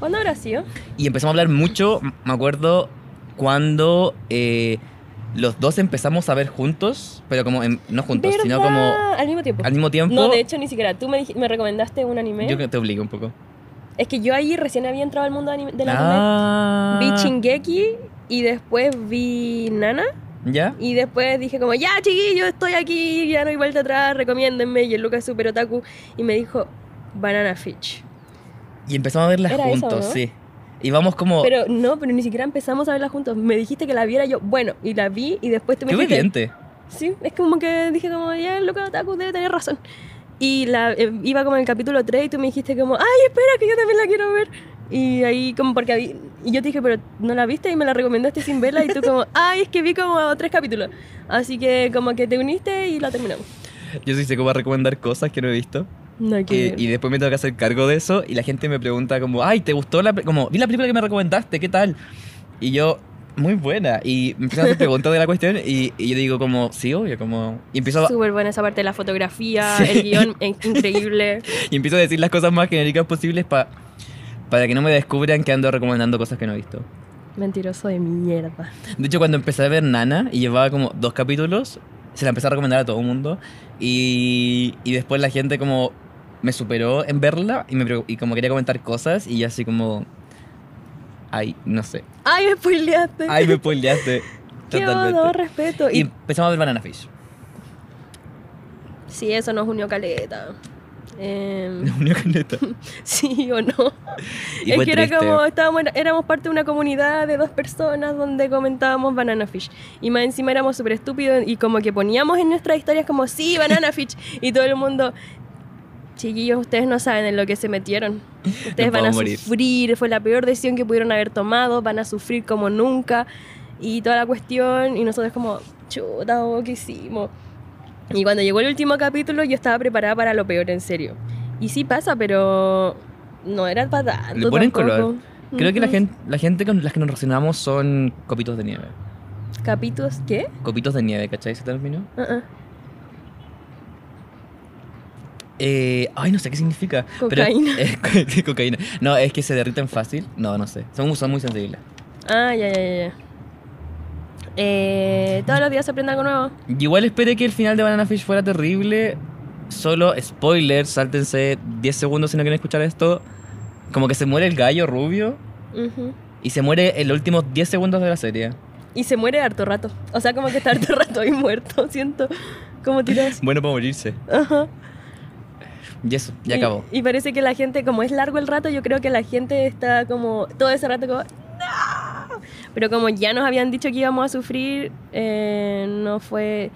¿Cuándo habrá sido? Y empezamos a hablar mucho, me acuerdo, cuando eh, los dos empezamos a ver juntos, pero como en- no juntos, sino como ¿Verdad? Al mismo tiempo. al mismo tiempo. No, de hecho, ni siquiera. Tú me, me recomendaste un anime. Yo que te obligo un poco. Es que yo ahí recién había entrado al mundo anime- del anime. Ah. Vi Shingeki y después vi Nana. ¿Ya? Y después dije como, ya chiquillo, estoy aquí, ya no hay vuelta atrás, recomiéndenme. Y el Lucas super otaku. Y me dijo, Banana Fish. Y empezamos a verlas Era eso, juntos, ¿no? sí. Y vamos como... Pero no, pero ni siquiera empezamos a verla juntos. Me dijiste que la viera yo. Bueno, y la vi y después tú me ¡Qué dijiste... obediente! Sí, es como que dije como, ya el Lucas Otaku debe tener razón. Y la, eh, iba como en el capítulo 3 y tú me dijiste como, ay, espera, que yo también la quiero ver. Y ahí como porque y yo te dije, pero ¿no la viste? Y me la recomendaste sin verla y tú como, ay, es que vi como tres capítulos. Así que como que te uniste y la terminamos. Yo sí sé cómo recomendar cosas que no he visto. No Eh, y después me tengo que hacer cargo de eso y la gente me pregunta como, ay, ¿te gustó la... como, vi la película que me recomendaste, ¿qué tal? Y yo, muy buena. Y me empiezan a hacer preguntas de la cuestión y, y yo digo como, sí, obvio, como... Y empiezo, Súper buena esa parte de la fotografía, Sí. el guion increíble. y empiezo a decir las cosas más genéricas posibles pa- para que no me descubran que ando recomendando cosas que no he visto. Mentiroso de mierda. De hecho, cuando empecé a ver Nana y llevaba como dos capítulos, se la empecé a recomendar a todo el mundo. Y, y después la gente como me superó en verla y, me, y como quería comentar cosas y yo así como... Ay, no sé. Ay, me spoileaste. Ay, me spoileaste. Qué Totalmente. no, respeto. Y Y, empezamos a ver Banana Fish. sí, eso nos unió caleta. Em, La unió con neta. sí o no. Y es que era triste. como, estábamos, éramos parte de una comunidad de dos personas donde comentábamos Banana Fish. Y más encima éramos súper estúpidos y como que poníamos en nuestras historias como, sí, Banana Fish. Y todo el mundo, chiquillos, ustedes no saben en lo que se metieron. Ustedes No van a morir. sufrir, fue la peor decisión que pudieron haber tomado, van a sufrir como nunca. Y toda la cuestión, y nosotros como, chuta, oh, ¿qué hicimos? Y cuando llegó el último capítulo yo estaba preparada para lo peor, en serio. Y sí pasa, pero no era para tanto. Le ponen tampoco. color. Creo que la gente, la gente con las que nos relacionamos son copitos de nieve. Capítulos, ¿qué? Copitos de nieve, ¿cachai ese término? Ah, ah. Eh, ay, no sé qué significa. Cocaína. Pero, eh, cocaína. No, es que se derriten fácil. No, no sé. Son, son muy sensibles. Ah, ya, ya, ya. Eh, todos los días se aprende algo nuevo. Igual esperé que el final de Banana Fish fuera terrible. Solo spoiler, sáltense 10 segundos si no quieren escuchar esto. Como que se muere el gallo rubio Ujú. y se muere en los últimos 10 segundos de la serie. Y se muere harto rato. O sea, como que está harto rato ahí muerto, siento. Como tiras. Bueno para morirse. Ajá. Y eso, ya Y- acabó. Y parece que la gente, como es largo el rato, yo creo que la gente está como todo ese rato como ¡No! Pero como ya nos habían dicho que íbamos a sufrir, eh, no fue.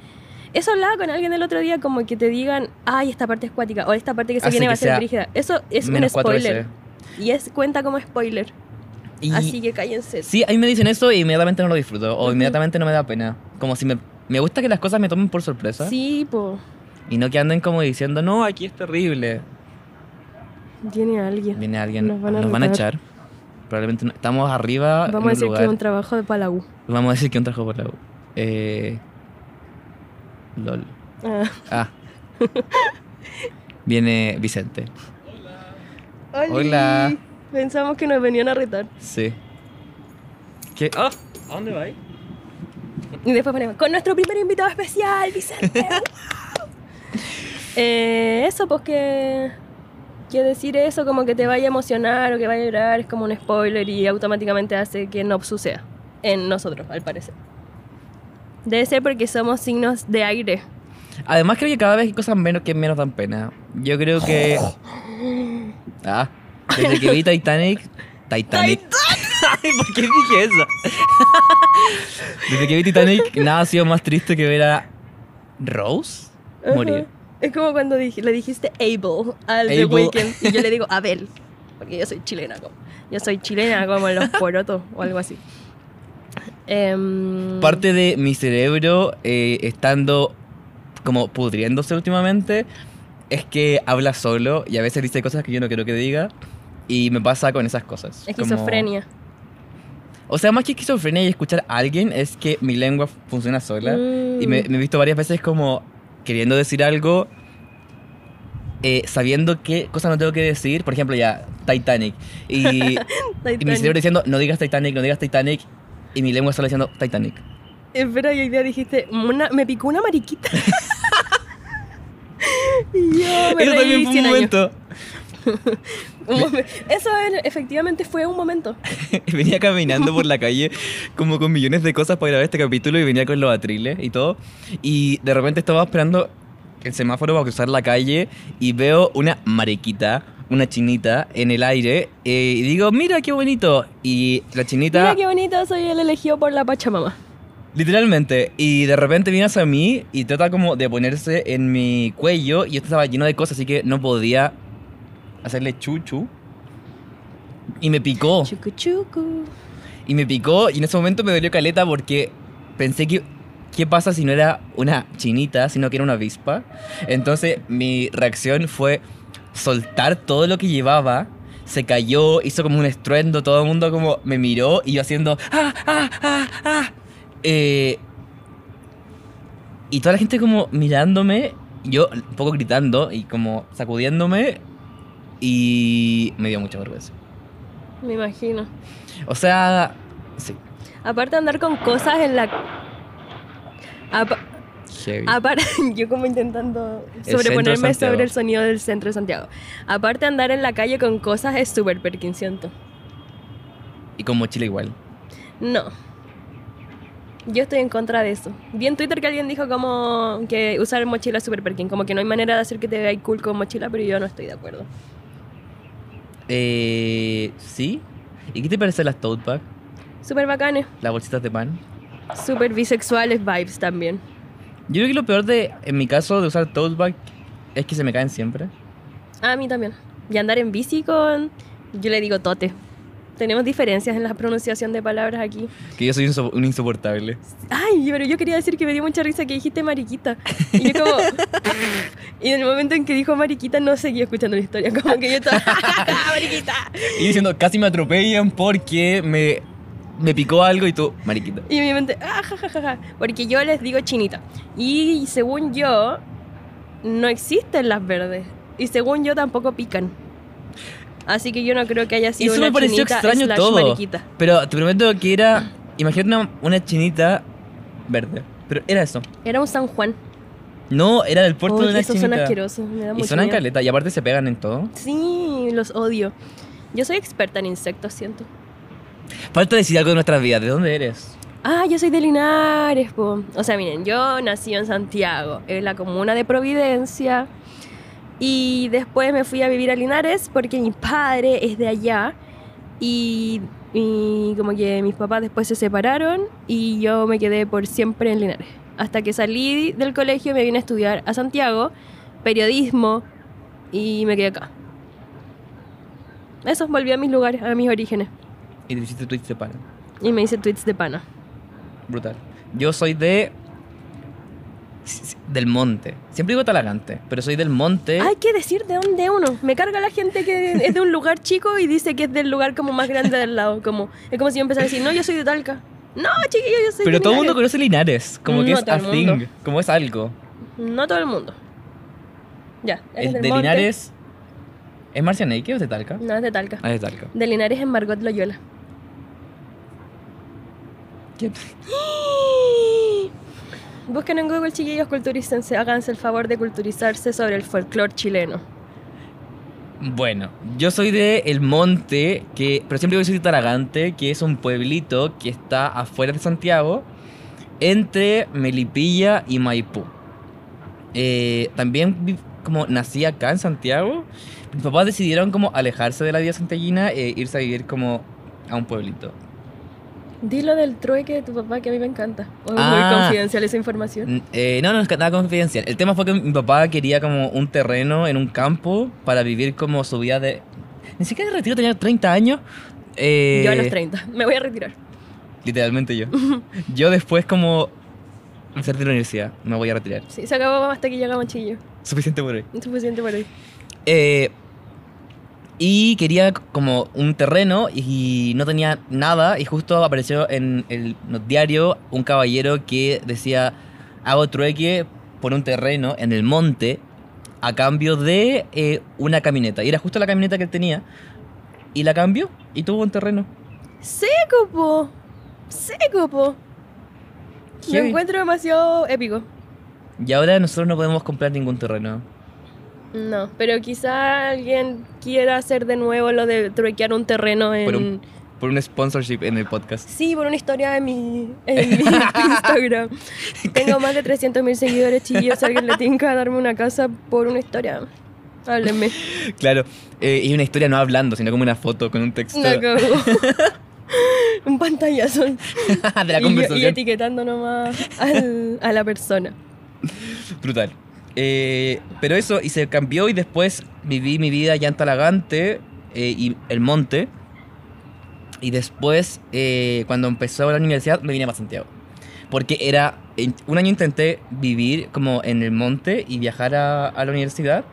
Eso hablaba con alguien el otro día, como que te digan, ay, esta parte es cuática, o esta parte que se Hace viene va que a ser sea brígida. Eso es un spoiler. Y es cuenta como spoiler. Y- Así que cállense. Sí, a mí me dicen eso y inmediatamente no lo disfruto. O Ujú. inmediatamente no me da pena. Como si me... Me gusta que las cosas me tomen por sorpresa. Sí, po. Y no que anden como diciendo, no, aquí es terrible. Tiene alguien. Viene alguien, Nos van a echar. Probablemente no- estamos arriba. Vamos en a decir que es un trabajo de Palau. Vamos a decir que un trabajo por la U. Eh... LOL. Ah. Ah. Viene Vicente. Oli. Hola. Pensamos que nos venían a retar. Sí. ¿Qué? Ah, ¿A dónde va? Y después ponemos, con nuestro primer invitado especial, Vicente. Eh, eso, pues que, que decir eso como que te vaya a emocionar o que vaya a llorar es como un spoiler y automáticamente hace que no suceda en nosotros, al parecer. Debe ser porque somos signos de aire. Además creo que cada vez hay cosas menos que menos dan pena. Yo creo que... Ah, desde que vi Titanic... Titanic. Ay, ¿por qué dije eso? desde que vi Titanic, nada ha sido más triste que ver a Rose morir. Es como cuando dije, le dijiste Abel al The Abel. Weeknd y yo le digo Abel, porque yo soy chilena. Como, yo soy chilena como los porotos o algo así. Em, Parte de mi cerebro eh, estando como pudriéndose últimamente es que habla solo y a veces dice cosas que yo no quiero que diga y me pasa con esas cosas. como- Esquizofrenia. O sea, más que esquizofrenia y escuchar a alguien es que mi lengua funciona sola y me, Mm. me he visto varias veces como queriendo decir algo eh, sabiendo qué cosa no tengo que decir. Por ejemplo, ya, Titanic. Y, y mi Titanic. cerebro diciendo, no digas Titanic, no digas Titanic. Y mi lengua solo diciendo Titanic. Espera, y hoy día dijiste, "Una- me picó una mariquita. y yo me Eso reí también fue un 100 años. momento. Eso efectivamente fue un momento. venía caminando por la calle como con millones de cosas para grabar este capítulo y venía con los atriles y todo. Y de repente estaba esperando el semáforo para cruzar la calle y veo una mariquita, una chinita en el aire eh, y digo, mira qué bonito. Y la chinita, Mira qué bonito, soy el elegido por la Pachamama. literalmente, y de repente viene hacia mí y trata como de ponerse en mi cuello y esto estaba lleno de cosas, así que no podía hacerle chuchu. Y me picó. Chucu chucu. Y me picó y en ese momento me dolió caleta porque pensé que qué pasa si no era una chinita, sino que era una avispa. Entonces mi reacción fue soltar todo lo que llevaba. Se cayó, hizo como un estruendo, todo el mundo como me miró y yo haciendo ¡ah, ah, ah, ah! Eh, y toda la gente como mirándome, yo un poco gritando y como sacudiéndome y me dio mucha vergüenza. Me imagino. O sea, sí. Aparte de andar con cosas en la... Apa- Heavy. Aparte, yo como intentando sobreponerme sobre el sonido del centro de Santiago. Aparte de andar en la calle con cosas es súper Perkin, siento. Y con mochila igual. No. Yo estoy en contra de eso. Vi en Twitter que alguien dijo como que usar mochila es super perkin, como que no hay manera de hacer que te veas cool con mochila, pero yo no estoy de acuerdo. Eh, ¿Sí? ¿Y qué te parece las tote bag? Super bacanes, Las bolsitas de pan. super bisexuales vibes también. Yo creo que lo peor de, en mi caso, de usar tote bag es que se me caen siempre. A mí también. Y andar en bici con... Yo le digo tote. Tenemos diferencias en la pronunciación de palabras aquí. Que yo soy un, so- un insoportable. Ay, pero yo quería decir que me dio mucha risa que dijiste mariquita. Y yo como... y en el momento en que dijo mariquita no seguí escuchando la historia. Como que yo estaba... mariquita. Y diciendo, casi me atropellan porque me, me picó algo y tú, mariquita. Y mi mente... Ah, ja, ja, ja, ja. Porque yo les digo chinita. Y según yo, no existen las verdes. Y según yo tampoco pican. Así que yo no creo que haya sido Eso una me pareció chinita extraño todo. mariquita. Pero te prometo que era, imagínate una, una chinita verde. Pero era eso. Era un San Juan. No, era del puerto Uy, de una esos son chinita. asquerosos. Me da y mucho suenan miedo. caleta. Y aparte se pegan en todo. Sí, los odio. Yo soy experta en insectos, siento. Falta decir algo de nuestras vidas. ¿De dónde eres? Ah, yo soy de Linares, po. O sea, miren, yo nací en Santiago, en la comuna de Providencia. Y después me fui a vivir a Linares porque mi padre es de allá. Y, y como que mis papás después se separaron y yo me quedé por siempre en Linares. Hasta que salí del colegio me vine a estudiar a Santiago, periodismo, y me quedé acá. Eso, volví a mis lugares, a mis orígenes. Y te hiciste tweets de pana. Y me hice tweets de pana. Brutal. Yo soy de... Del monte. Siempre digo talagante, pero soy del monte. Hay que decir de dónde uno. Me carga la gente que es de un lugar chico y dice que es del lugar como más grande del lado. Como, es como si yo empezara a decir, no, yo soy de Talca. No, chiquillo, yo soy pero de todo el mundo Linares". conoce Linares. Como que No es a mundo. thing. Como es algo. No todo el mundo. Ya, Es de monte. Linares. ¿Es Marcianeque o es de Talca? No, es de Talca. Ah, es de Talca. De Linares en Margot Loyola. ¿Qué? Busquen en Google, chiquillos, culturícense. Háganse el favor de culturizarse sobre el folclore chileno. Bueno, yo soy de El Monte, que, pero siempre voy a decir Taragante, que es un pueblito que está afuera de Santiago, entre Melipilla y Maipú. Eh, también como nací acá en Santiago, mis papás decidieron como alejarse de la vida santiaguina e irse a vivir como a un pueblito. Dilo del trueque de tu papá que a mí me encanta. O es Ah. muy confidencial esa información. N- eh, no, no, es nada confidencial. El tema fue que mi papá quería como un terreno en un campo para vivir como su vida de... Ni siquiera de retiro, tenía 30 años. Eh, Yo a los 30. Me voy a retirar. Literalmente yo. yo después como... Ser de la universidad, me voy a retirar. Sí, se acabó hasta que llegamos chillo. Suficiente por hoy. Suficiente por hoy. Eh, y quería como un terreno y no tenía nada y justo apareció en el diario un caballero que decía hago trueque por un terreno en el monte a cambio de eh, una camioneta. Y era justo la camioneta que él tenía. Y la cambió y tuvo un terreno. Seco, po. Seco, po. Lo encuentro demasiado épico. Y ahora nosotros no podemos comprar ningún terreno. No, pero quizá alguien quiera hacer de nuevo lo de truequear un terreno en... Por un, por un sponsorship en el podcast. Sí, por una historia en mi, en mi Instagram. Tengo más de 300 mil seguidores, chillos. Alguien le tinca a darme una casa por una historia, háblenme. Claro. eh, y una historia no hablando, sino como una foto con un texto No, como- un pantallazo. de la Y, y conversación. etiquetando nomás al- a la persona. Brutal. Eh, pero eso, y se cambió y después viví mi vida ya en Talagante eh, y el monte. Y después, eh, cuando empezó la universidad, me vine para Santiago. Porque era. Un año intenté vivir como en el monte y viajar a, a la universidad.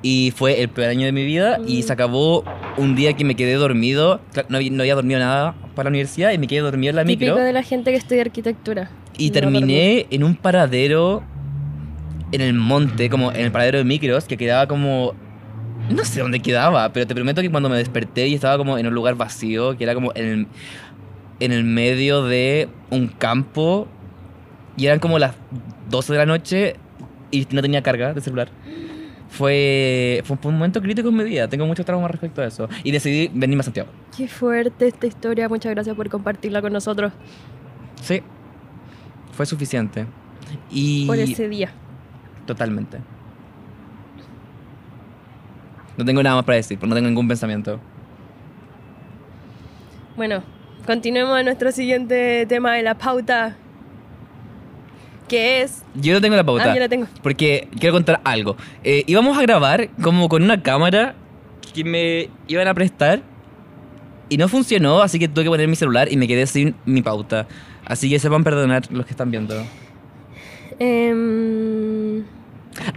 Y fue el peor año de mi vida. Y Mm. se acabó un día que me quedé dormido. No había, no había dormido nada para la universidad y me quedé dormido en la Típico micro. de la gente que estudia arquitectura. Y No terminé en un paradero en el monte, como en el paradero de micros, que quedaba como. No sé dónde quedaba, pero te prometo que cuando me desperté y estaba como en un lugar vacío, que era como en el, en el medio de un campo, y eran como las 12 de la noche y no tenía carga de celular. Fue, fue un momento crítico en mi vida, tengo mucho trauma respecto a eso. Y decidí venirme a Santiago. Qué fuerte esta historia. Muchas gracias por compartirla con nosotros. Sí. Fue suficiente. Y Por ese día. Totalmente. No tengo nada más para decir, porque no tengo ningún pensamiento. Bueno, continuemos a nuestro siguiente tema de la pauta. Que es. Yo no tengo la pauta. Ah, yo la tengo. Porque quiero contar algo. Eh, íbamos a grabar como con una cámara que me iban a prestar y no funcionó, así que tuve que poner mi celular y me quedé sin mi pauta. Así que sepan perdonar los que están viendo. Em,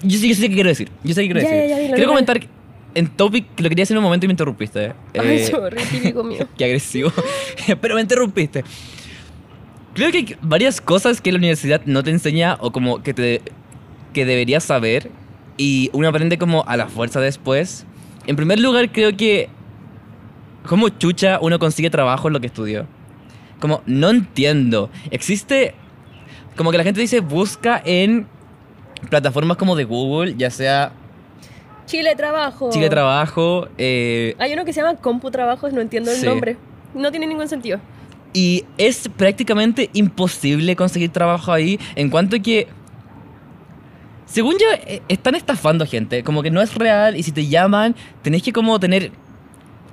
Yo sí, yo sé qué quiero decir. Yo sé qué quiero Ya, decir. ya, ya, quiero comentar que en topic lo quería hacer en un momento y me interrumpiste. Ay, Eh, sorry, típico mío. Qué agresivo. Pero me interrumpiste. Creo que hay varias cosas que la universidad no te enseña o como que te que deberías saber y uno aprende como a la fuerza después. En primer lugar, creo que como chucha uno consigue trabajo en lo que estudió. Como no entiendo. Existe como que la gente dice busca en plataformas como de Google, ya sea Chile Trabajo. Chile Trabajo, eh, Hay uno que se llama Compu Trabajos, no entiendo el Sí. nombre. No tiene ningún sentido. Y es prácticamente imposible conseguir trabajo ahí en cuanto que... Según yo, eh, están estafando gente, como que no es real y si te llaman, tenés que como tener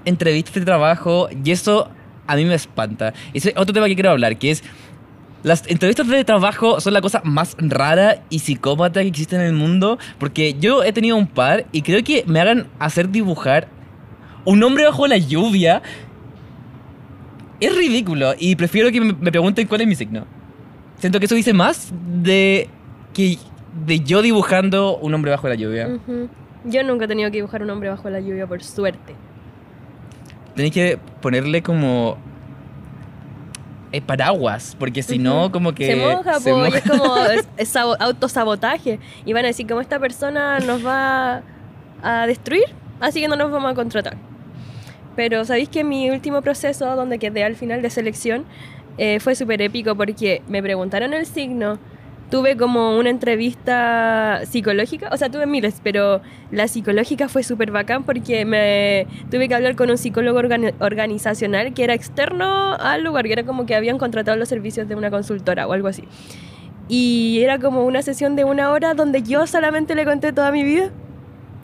entrevistas de trabajo y eso a mí me espanta. Ese es otro tema que quiero hablar, que es... Las entrevistas de trabajo son la cosa más rara y psicópata que existe en el mundo porque yo he tenido un par y creo que me hagan hacer dibujar un hombre bajo la lluvia es ridículo y prefiero que me, pregunten cuál es mi signo. Siento que eso dice más de que de yo dibujando un hombre bajo la lluvia. Ujú. Yo nunca he tenido que dibujar un hombre bajo la lluvia, por suerte. Tenéis que ponerle como eh, paraguas, porque si no, Ujú. como que se moja, se po, y moja. es como es, es sabo- autosabotaje. Y van a decir, como esta persona nos va a destruir, así que no nos vamos a contratar. Pero sabéis que mi último proceso, donde quedé al final de selección, eh, fue súper épico porque me preguntaron el signo. Tuve como una entrevista psicológica, o sea, tuve miles, pero la psicológica fue súper bacán porque me tuve que hablar con un psicólogo organi- organizacional que era externo al lugar, que era como que habían contratado los servicios de una consultora o algo así. Y era como una sesión de una hora donde yo solamente le conté toda mi vida,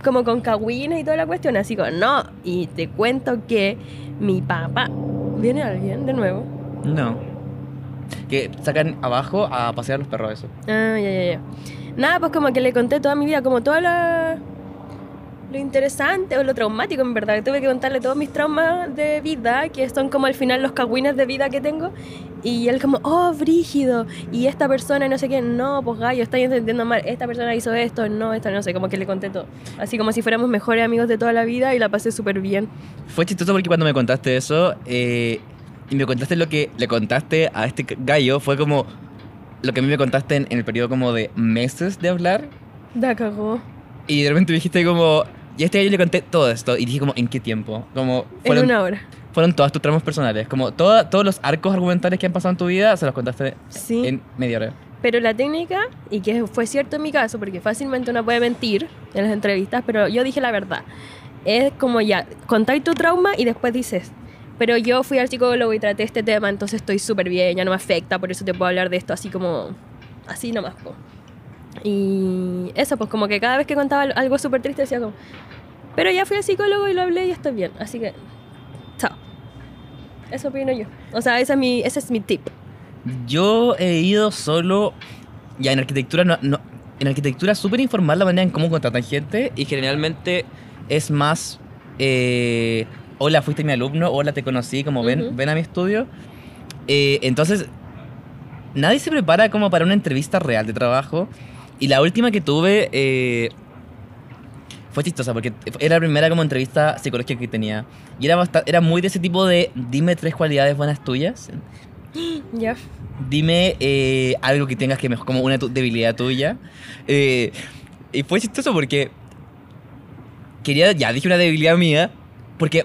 como con cagüines y toda la cuestión, así como, no, y te cuento que mi papá, ¿viene alguien de nuevo? No. Que sacan abajo a pasear los perros eso. Ah, ya, ya, ya. Nada, pues como que le conté toda mi vida, como toda la... Lo interesante o lo traumático, en verdad. Tuve que contarle todos mis traumas de vida, que son como al final los cagüines de vida que tengo. Y él como, oh, brígido. Y esta persona, no sé qué, no, pues gallo, estáis entendiendo mal. Esta persona hizo esto, no, esta no sé, como que le conté todo. Así como si fuéramos mejores amigos de toda la vida y la pasé súper bien. Fue chistoso porque cuando me contaste eso eh, y me contaste lo que le contaste a este gallo, fue como lo que a mí me contaste en, en el periodo como de meses de hablar. Da cagó. Y de repente dijiste como, y a este gallo le conté todo esto. Y dije como, ¿en qué tiempo? Como, En fueron, una hora. fueron todas tus tramos personales. Como toda- todos los arcos argumentales que han pasado en tu vida, se los contaste Sí. en media hora. Pero la técnica, y que fue cierto en mi caso, porque fácilmente uno puede mentir en las entrevistas, pero yo dije la verdad. Es como ya, contáis tu trauma y después dices, pero yo fui al psicólogo y traté este tema, entonces estoy súper bien, ya no me afecta, por eso te puedo hablar de esto así como, así nomás. po. Y eso, pues como que cada vez que contaba algo súper triste decía como, pero ya fui al psicólogo y lo hablé y estoy bien, así que, chao. Eso opino yo. O sea, ese es mi, ese es mi tip. Yo he ido solo. Ya en arquitectura no. no- en arquitectura es súper informal la manera en cómo contratan gente. Y generalmente es más. eh, hola, fuiste mi alumno. Hola, te conocí. Como ven, Ujú. ven a mi estudio. Eh, entonces. Nadie se prepara como para una entrevista real de trabajo. Y la última que tuve. eh, fue chistosa porque era la primera como entrevista psicológica que tenía. Y era, basta- era muy de ese tipo de dime tres cualidades buenas tuyas. Ya. Dime eh, algo que tengas que mejor, como una tu- debilidad tuya. Eh, y fue chistoso porque quería, ya dije una debilidad mía, porque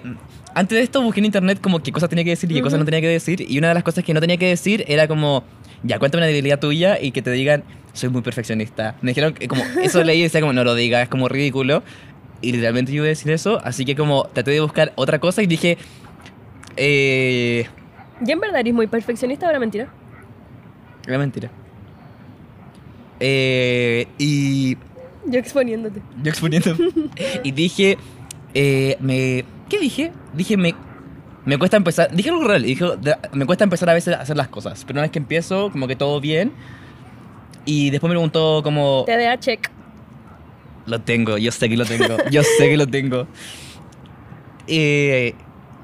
antes de esto busqué en internet como qué cosas tenía que decir y qué cosas no tenía que decir. Y una de las cosas que no tenía que decir era como, ya, cuéntame una debilidad tuya y que te digan, soy muy perfeccionista. Me dijeron que como, eso leí y decía como, no lo digas, es como ridículo. Y literalmente yo iba a decir eso, así que como traté de buscar otra cosa y dije, eh, ¿Ya en verdad eres muy perfeccionista o era mentira? era mentira. Eh, y Yo exponiéndote. yo exponiendo. y dije, eh, me, ¿qué dije? Dije, me, me cuesta empezar, dije algo real, dije, me cuesta empezar a veces a hacer las cosas, pero una vez que empiezo, como que todo bien. Y después me preguntó como, TDA check. lo tengo, yo sé que lo tengo, yo sé que lo tengo. Eh,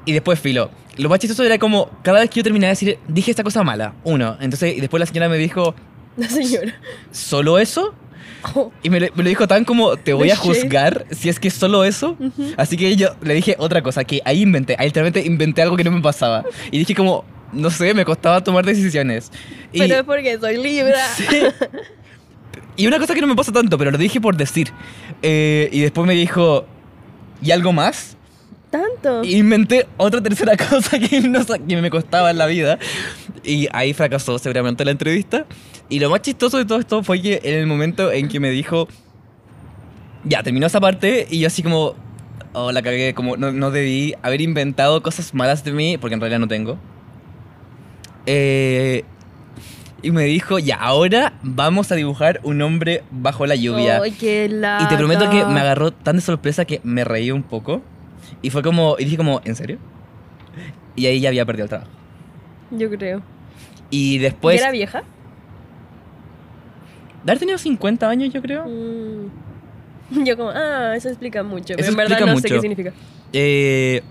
y después filo. Lo más chistoso era como, cada vez que yo terminaba de decir, dije esta cosa mala, uno. Entonces, y después la señora me dijo, La señora. ¿solo eso? Oh, Y me, lo- me lo dijo tan como, te voy The a juzgar si es que es solo eso. Así que yo le dije otra cosa, que ahí inventé, ahí literalmente inventé algo que no me pasaba. Y dije como, no sé, me costaba tomar decisiones. Y, Pero es porque soy Libra. Sí. y una cosa que no me pasa tanto, pero lo dije por decir. Eh, y después me dijo, ¿y algo más? Tanto. Inventé otra tercera cosa que, no, que me costaba en la vida. Y ahí fracasó seguramente la entrevista. Y lo más chistoso de todo esto fue que en el momento en que me dijo, ya, terminó esa parte, y yo así como, oh, la cagué, como no, no debí haber inventado cosas malas de mí, porque en realidad no tengo. Eh, y me dijo, ya, ahora vamos a dibujar un hombre bajo la lluvia. Ay, qué Y te prometo que me agarró tan de sorpresa que me reí un poco. Y fue como, y dije como, ¿en serio? Y ahí ya había perdido el trabajo. Yo creo. Y ¿Y después, era vieja? de haber tenido 50 años, yo creo. Mm. Yo como, ah, eso explica mucho. Pero Eso en verdad explica no sé mucho. qué significa. Eh,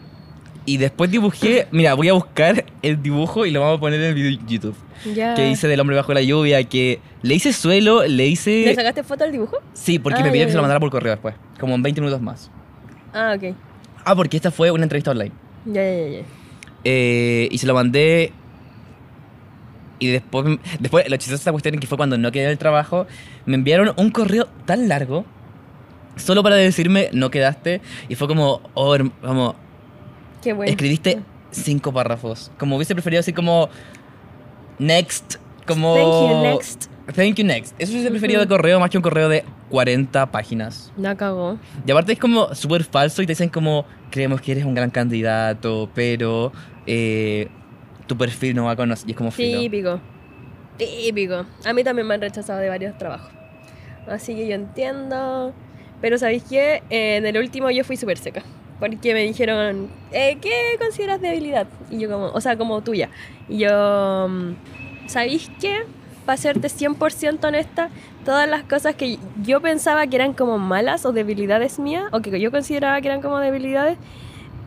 y después dibujé, mira, voy a buscar el dibujo y lo vamos a poner en el video de YouTube. Ya. Que hice del hombre bajo la lluvia, que le hice suelo, le ¿Le hice... sacaste foto al dibujo? Sí, porque Ah, me pidió ya, que se lo mandara por correo después, como en 20 minutos más. Ah, ok. Ah, porque esta fue una entrevista online. Ya, ya, ya. Eh, y se lo mandé. Y después, después lo chistoso de esta cuestión es que fue cuando no quedé en el trabajo, me enviaron un correo tan largo, solo para decirme, no quedaste. Y fue como, oh, como, Qué bueno. escribiste cinco párrafos. Como hubiese preferido así como, next, como... Thank you, next. Thank you, next. Eso hubiese preferido de correo más que un correo de 40 páginas. La cagó. Y aparte es como súper falso y te dicen como, creemos que eres un gran candidato, pero eh, tu perfil no va con nosotros. Y es como filo. Típico. Típico. A mí también me han rechazado de varios trabajos. Así que yo entiendo. Pero ¿sabéis qué? Eh, en el último yo fui súper seca. Porque me dijeron, eh, ¿qué consideras debilidad? Y yo como, o sea, como tuya. Y yo, mm, ¿sabéis qué? Para serte 100% honesta, todas las cosas que yo pensaba que eran como malas o debilidades mías, o que yo consideraba que eran como debilidades,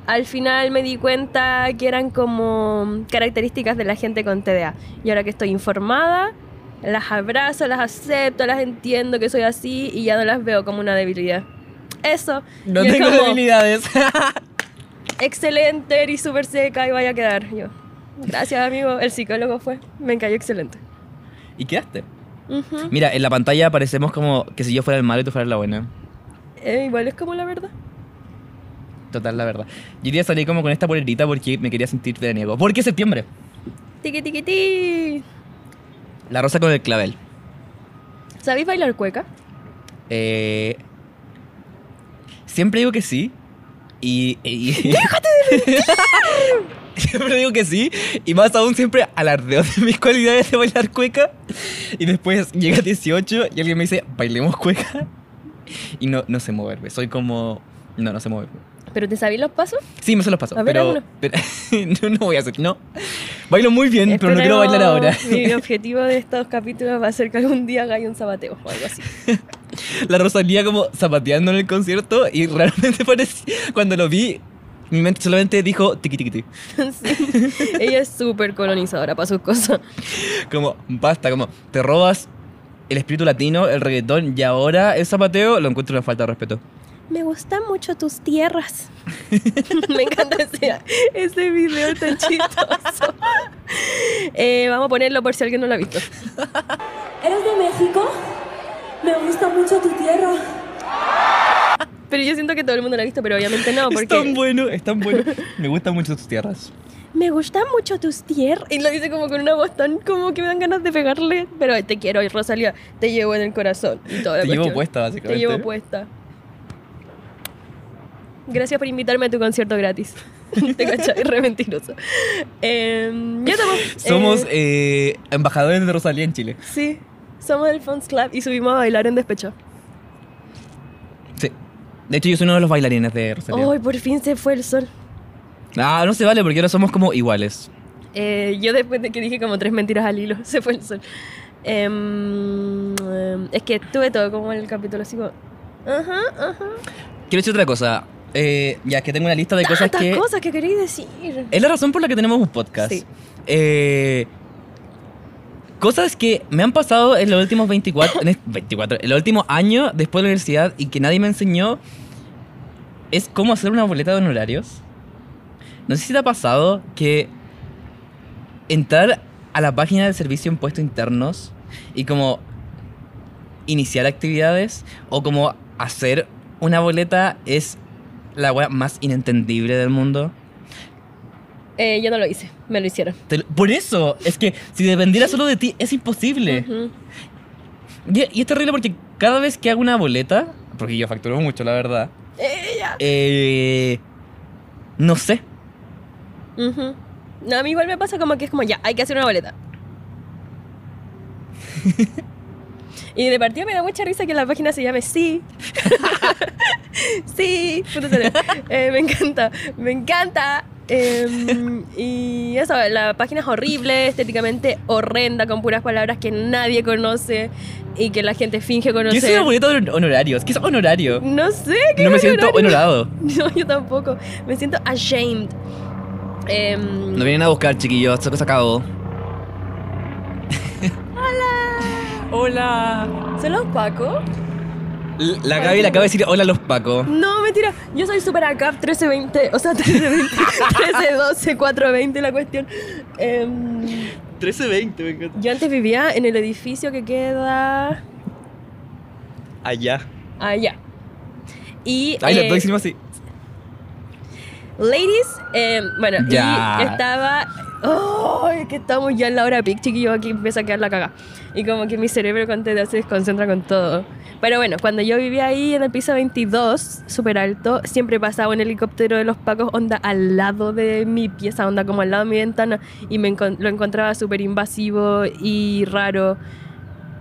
al final me di cuenta que eran como características de la gente con TDA. Y ahora que estoy informada, las abrazo, las acepto, las entiendo que soy así y ya no las veo como una debilidad. Eso. No tengo como, debilidades. Excelente, eres súper seca y vaya a quedar. Yo, gracias amigo, el psicólogo fue, me cayó excelente. Y quedaste. Ujú. Mira, en la pantalla aparecemos como que si yo fuera el malo y tú fueras la buena. Eh, igual es como la verdad. Total, la verdad. Yo día salí como con esta polerita porque me quería sentir veraniego. ¿Por qué septiembre? Tiki tiki ti. La rosa con el clavel. ¿Sabéis bailar cueca? Eh, siempre digo que sí. Y. y- siempre digo que sí. Y más aún siempre alardeo de mis cualidades de bailar cueca. Y después llega 18 y alguien me dice, bailemos cueca. Y no, no sé moverme. Soy como. No, no sé moverme. ¿Pero te sabéis los pasos? Sí, me se los paso. A ver, pero, pero- no, no voy a hacer. No. Bailo muy bien, pero no quiero bailar ahora. Mi objetivo de estos capítulos va a ser que algún día haga un sabateo o algo así. la Rosalía como zapateando en el concierto y realmente parecía, cuando lo vi, mi mente solamente dijo tiqui. Sí. Ella es súper colonizadora para sus cosas. Como, basta, como, te robas el espíritu latino, el reggaetón y ahora el zapateo, lo encuentro una falta de respeto. Me gustan mucho tus tierras. Me encanta ese, ese video tan chistoso. Eh, vamos a ponerlo por si alguien no lo ha visto. ¿Eres de México? Me gusta mucho tu tierra. Pero yo siento que todo el mundo lo ha visto, pero obviamente no, Es tan porque bueno, es tan bueno. Me gustan mucho tus tierras. me gustan mucho tus tierras. Y lo dice como con una voz tan como que me dan ganas de pegarle. Pero te quiero, y Rosalía, te llevo en el corazón. Y toda la Te llevo puesta, Te básicamente. llevo puesta. Gracias por invitarme a tu concierto gratis. Te cachai, re mentiroso. Eh, ya estamos. Somos eh, eh, embajadores de Rosalía en Chile. sí, Somos el Fons Club y subimos a bailar en despecho. Sí. De hecho, yo soy uno de los bailarines de Rosalía. ¡Ay, por fin se fue el sol! Ah, no se vale porque ahora somos como iguales. Eh, yo después de que dije como tres mentiras al hilo, se fue el sol. Em, em, es que tuve todo como en el capítulo así como... Ajá, ajá. Quiero decir otra cosa. Eh, ya que tengo una lista de cosas que... cosas que queréis decir. Es la razón por la que tenemos un podcast. Sí. Eh, cosas que me han pasado en los últimos 24, en este- 24, en los últimos años después de la universidad y que nadie me enseñó es cómo hacer una boleta de honorarios. No sé si te ha pasado que entrar a la página del servicio de impuestos internos y como iniciar actividades o como hacer una boleta es la wea más inentendible del mundo. Eh, yo no lo hice, me lo hicieron. Te por eso, es que si dependiera solo de ti, es imposible. Ujú. y, y es terrible porque cada vez que hago una boleta, porque yo facturo mucho, la verdad, Eh, no sé. Ujú. No, a mí igual me pasa como que es como ya, hay que hacer una boleta. y de partida me da mucha risa que la página se llame Sí. sí. Eh, me encanta, me encanta. Em, y eso, la página es horrible, estéticamente horrenda, con puras palabras que nadie conoce y que la gente finge ¿Qué es conocer. una boleta de honorarios? ¿Qué es honorario? No sé, ¿qué No me siento honorario? honorado. No, yo tampoco. Me siento ashamed. No vienen a buscar, chiquillos, esto se acabó. Hola. Hola. ¿Son los Paco? La Gaby le acaba de decir hola a los Paco. No, mentira. Yo soy super ACAP 1320. O sea, 1320. 1312, 420 la cuestión. Em, 1320, me encanta. yo antes vivía en el edificio que queda Allá. allá. Y. Eh, lo estoy así. Ladies, em, bueno, Ya. y estaba. ¡Ay! que estamos ya en la hora pic, chiquillo. Aquí empieza a quedar la caga. Y como que mi cerebro se desconcentra con todo. Pero bueno, cuando yo vivía ahí en el piso 22, súper alto, siempre pasaba un helicóptero de los pacos, onda al lado de mi pieza, onda como al lado de mi ventana. Y me encon- lo encontraba súper invasivo y raro.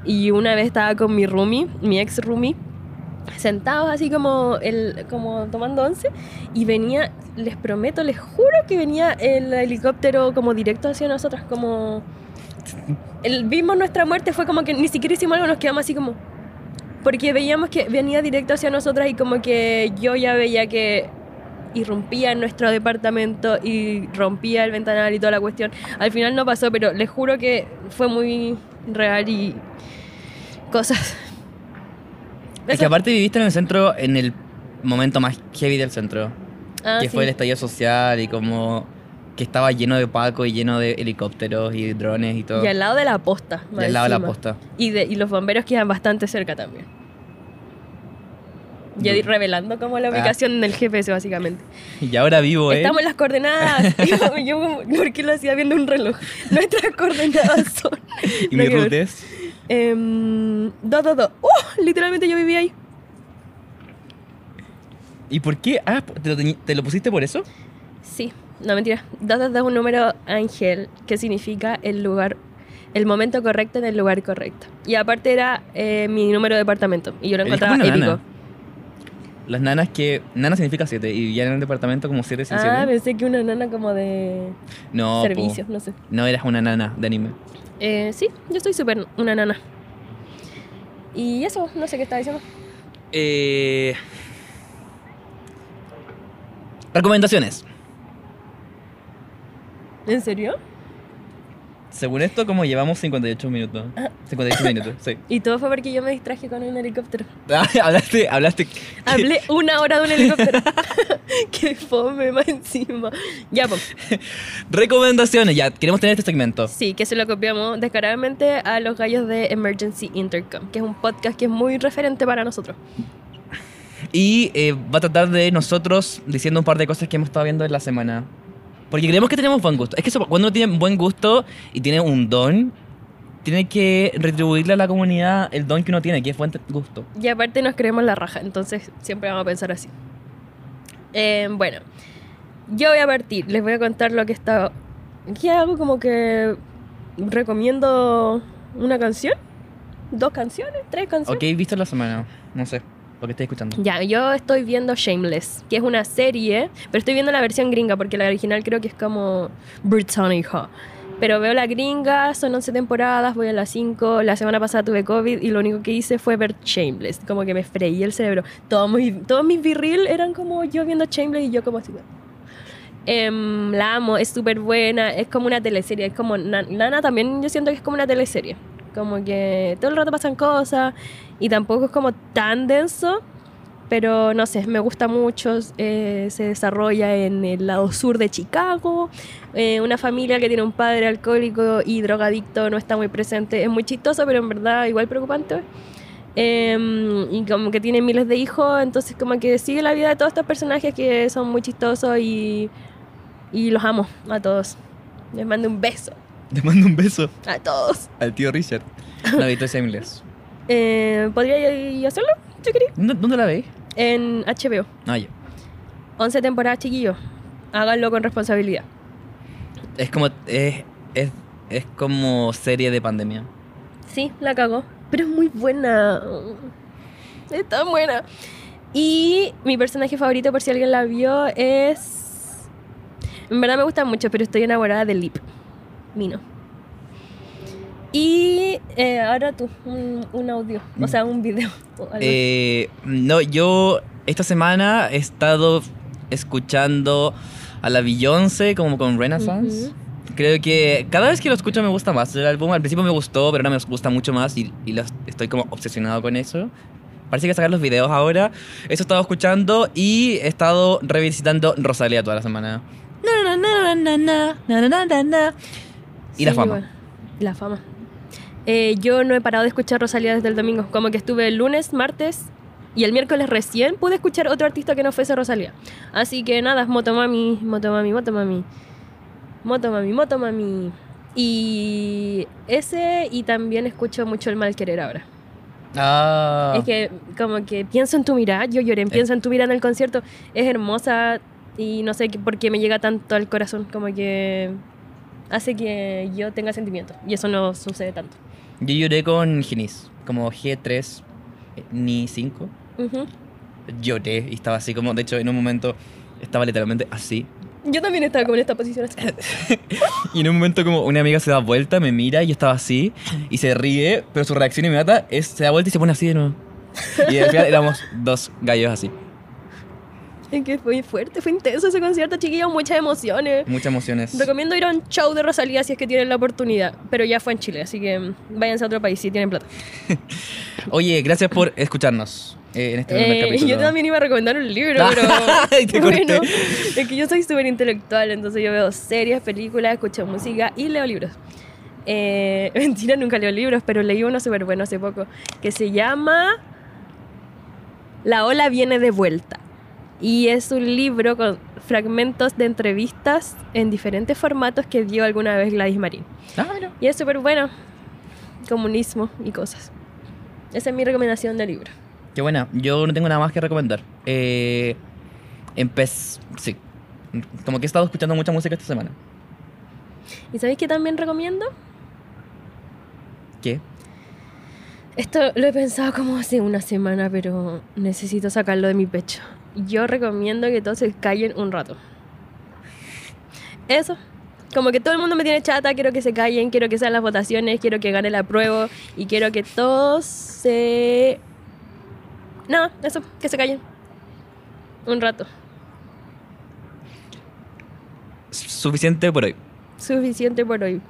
Y una vez estaba con mi roomie, mi ex roomie, sentados así como, el, como tomando once y venía, les prometo, les juro que venía el helicóptero como directo hacia nosotras, como... El, vimos nuestra muerte, fue como que ni siquiera hicimos algo, nos quedamos así como... Porque veíamos que venía directo hacia nosotras y como que yo ya veía que irrumpía en nuestro departamento y rompía el ventanal y toda la cuestión. Al final no pasó, pero les juro que fue muy real y cosas. Es que aparte viviste en el centro en el momento más heavy del centro. Ah, que sí. fue el estallido social y como que estaba lleno de Paco y lleno de helicópteros y drones y todo. Y al lado de la posta. Y al lado de la posta. Y, de, y los bomberos quedan bastante cerca también. Ya Du- revelando como la Ah. ubicación del GPS, básicamente. Y ahora vivo, ¿eh? Estamos en las coordenadas. Yo, yo ¿por qué lo hacía viendo un reloj? Nuestras coordenadas son. y Nada mi que es... Em, dos, dos, dos. ¡Oh! Literalmente yo vivía ahí. ¿Y por qué? Ah, ¿te lo, te lo pusiste por eso? Sí, no mentira. Dos, dos, dos es un número ángel que significa el lugar, el momento correcto en el lugar correcto. Y aparte era eh, mi número de departamento. Y yo lo encontraba épico. nana. Las nanas que... Nana significa siete y ya en el departamento como siete, siete, Ah, pensé que una nana como de No, po. servicios, no sé. No eras una nana de anime. Eh, sí, yo soy súper una nana. Y eso, no sé qué estaba diciendo. Eh... Recomendaciones. ¿En serio? Según esto, como llevamos 58 minutos. Ah. 58 minutos, sí. Y todo fue porque yo me distraje con un helicóptero. Ah, hablaste, hablaste. Hablé una hora de un helicóptero. Qué fome más encima. Ya, pues. Recomendaciones, ya, queremos tener este segmento. Sí, que se lo copiamos descaradamente a los gallos de Emergency Intercom, que es un podcast que es muy referente para nosotros. Y eh, va a tratar de nosotros diciendo un par de cosas que hemos estado viendo en la semana. Porque creemos que tenemos buen gusto. Es que eso, cuando uno tiene buen gusto y tiene un don, tiene que retribuirle a la comunidad el don que uno tiene, que es buen gusto. Y aparte nos creemos la raja, entonces siempre vamos a pensar así. Eh, bueno, yo voy a partir, les voy a contar lo que está... ¿Qué hago? Como que recomiendo una canción. dos canciones, tres canciones. Ok, visto la semana. No sé. Lo que estoy escuchando. Ya, yo estoy viendo Shameless, que es una serie, pero estoy viendo la versión gringa porque la original creo que es como británica. Pero veo la gringa, son 11 temporadas, voy a las 5. La semana pasada tuve COVID y lo único que hice fue ver Shameless. Como que me freí el cerebro. Todos mis, todos mis virril eran como yo viendo Shameless y yo como así. Em, la amo, es súper buena, es como una teleserie. Es como Na- Nana también yo siento que es como una teleserie. Como que todo el rato pasan cosas y tampoco es como tan denso. Pero no sé, me gusta mucho. eh, se desarrolla en el lado sur de Chicago. Eh, una familia que tiene un padre alcohólico y drogadicto no está muy presente. Es muy chistoso, pero en verdad igual preocupante. Eh, y como que tiene miles de hijos, entonces como que sigue la vida de todos estos personajes que son muy chistosos y, y los amo a todos. Les mando un beso Te mando un beso a todos. al tío Richard. No, visto Shameless. Eh, ¿Podría hacerlo? Yo quería. ¿Dónde, dónde la veis? En HBO. Ah, ya. 11 temporadas, chiquillos. Háganlo con responsabilidad. Es como. Es, es, es como serie de pandemia. Sí, la cagó. Pero es muy buena. Es tan buena. Y mi personaje favorito, por si alguien la vio, es. En verdad me gusta mucho, pero estoy enamorada de Lip. Mino. Y eh, ahora tú, un, un audio, o sea, un video. Eh, no, yo esta semana he estado escuchando a la Beyoncé como con Renaissance. Creo que cada vez que lo escucho me gusta más el álbum. Al principio me gustó, pero ahora me gusta mucho más y, y los- estoy como obsesionado con eso. Parece que sacar los videos ahora. Eso he estado escuchando y he estado revisitando Rosalía toda la semana. Na, na, na, Y la fama. bueno, la fama. Eh, yo no he parado de escuchar Rosalía desde el domingo. Como que estuve el lunes, martes y el miércoles recién pude escuchar otro artista que no fuese Rosalía. Así que nada, Motomami, Motomami, Motomami. Motomami, Motomami. Y ese y también escucho mucho el mal querer ahora. Ah. Es que como que pienso en tu mirada, yo lloré, en pienso en tu mirada en el concierto, es hermosa y no sé por qué me llega tanto al corazón, como que hace que yo tenga sentimientos y eso no sucede tanto. Yo lloré con Ginis, como G3, eh, ni 5. Ujú. Lloré y estaba así como, de hecho, en un momento estaba literalmente así. Yo también estaba como en esta posición así. Y en un momento como una amiga se da vuelta, me mira y yo estaba así y se ríe, pero su reacción inmediata es se da vuelta y se pone así de nuevo. Y al final éramos dos gallos así. Es que fue fuerte, fue intenso ese concierto, chiquillos, muchas emociones. Muchas emociones. Recomiendo ir a un show de Rosalía si es que tienen la oportunidad, pero ya fue en Chile, así que váyanse a otro país si tienen plata. Oye, gracias por escucharnos eh, en este primer Eh, yo también iba a recomendar un libro, pero te corté. bueno, es que yo soy súper intelectual, entonces yo veo series, películas, escucho música y leo libros. Eh, mentira, nunca leo libros, pero leí uno súper bueno hace poco que se llama La ola viene de vuelta. Y es un libro con fragmentos de entrevistas en diferentes formatos que dio alguna vez Gladys Marín. Ah, mira. Y es súper bueno. Comunismo y cosas. Esa es mi recomendación de libro. Qué buena. Yo no tengo nada más que recomendar. Eh, empecé. Sí. Como que he estado escuchando mucha música esta semana. ¿Y sabéis qué también recomiendo? ¿Qué? Esto lo he pensado como hace una semana, pero necesito sacarlo de mi pecho. Yo recomiendo que todos se callen un rato. Eso. Como que todo el mundo me tiene chata, quiero que se callen, quiero que sean las votaciones, quiero que gane la prueba y quiero que todos se... Nada, eso, que se callen. Un rato. Suficiente por hoy. Suficiente por hoy.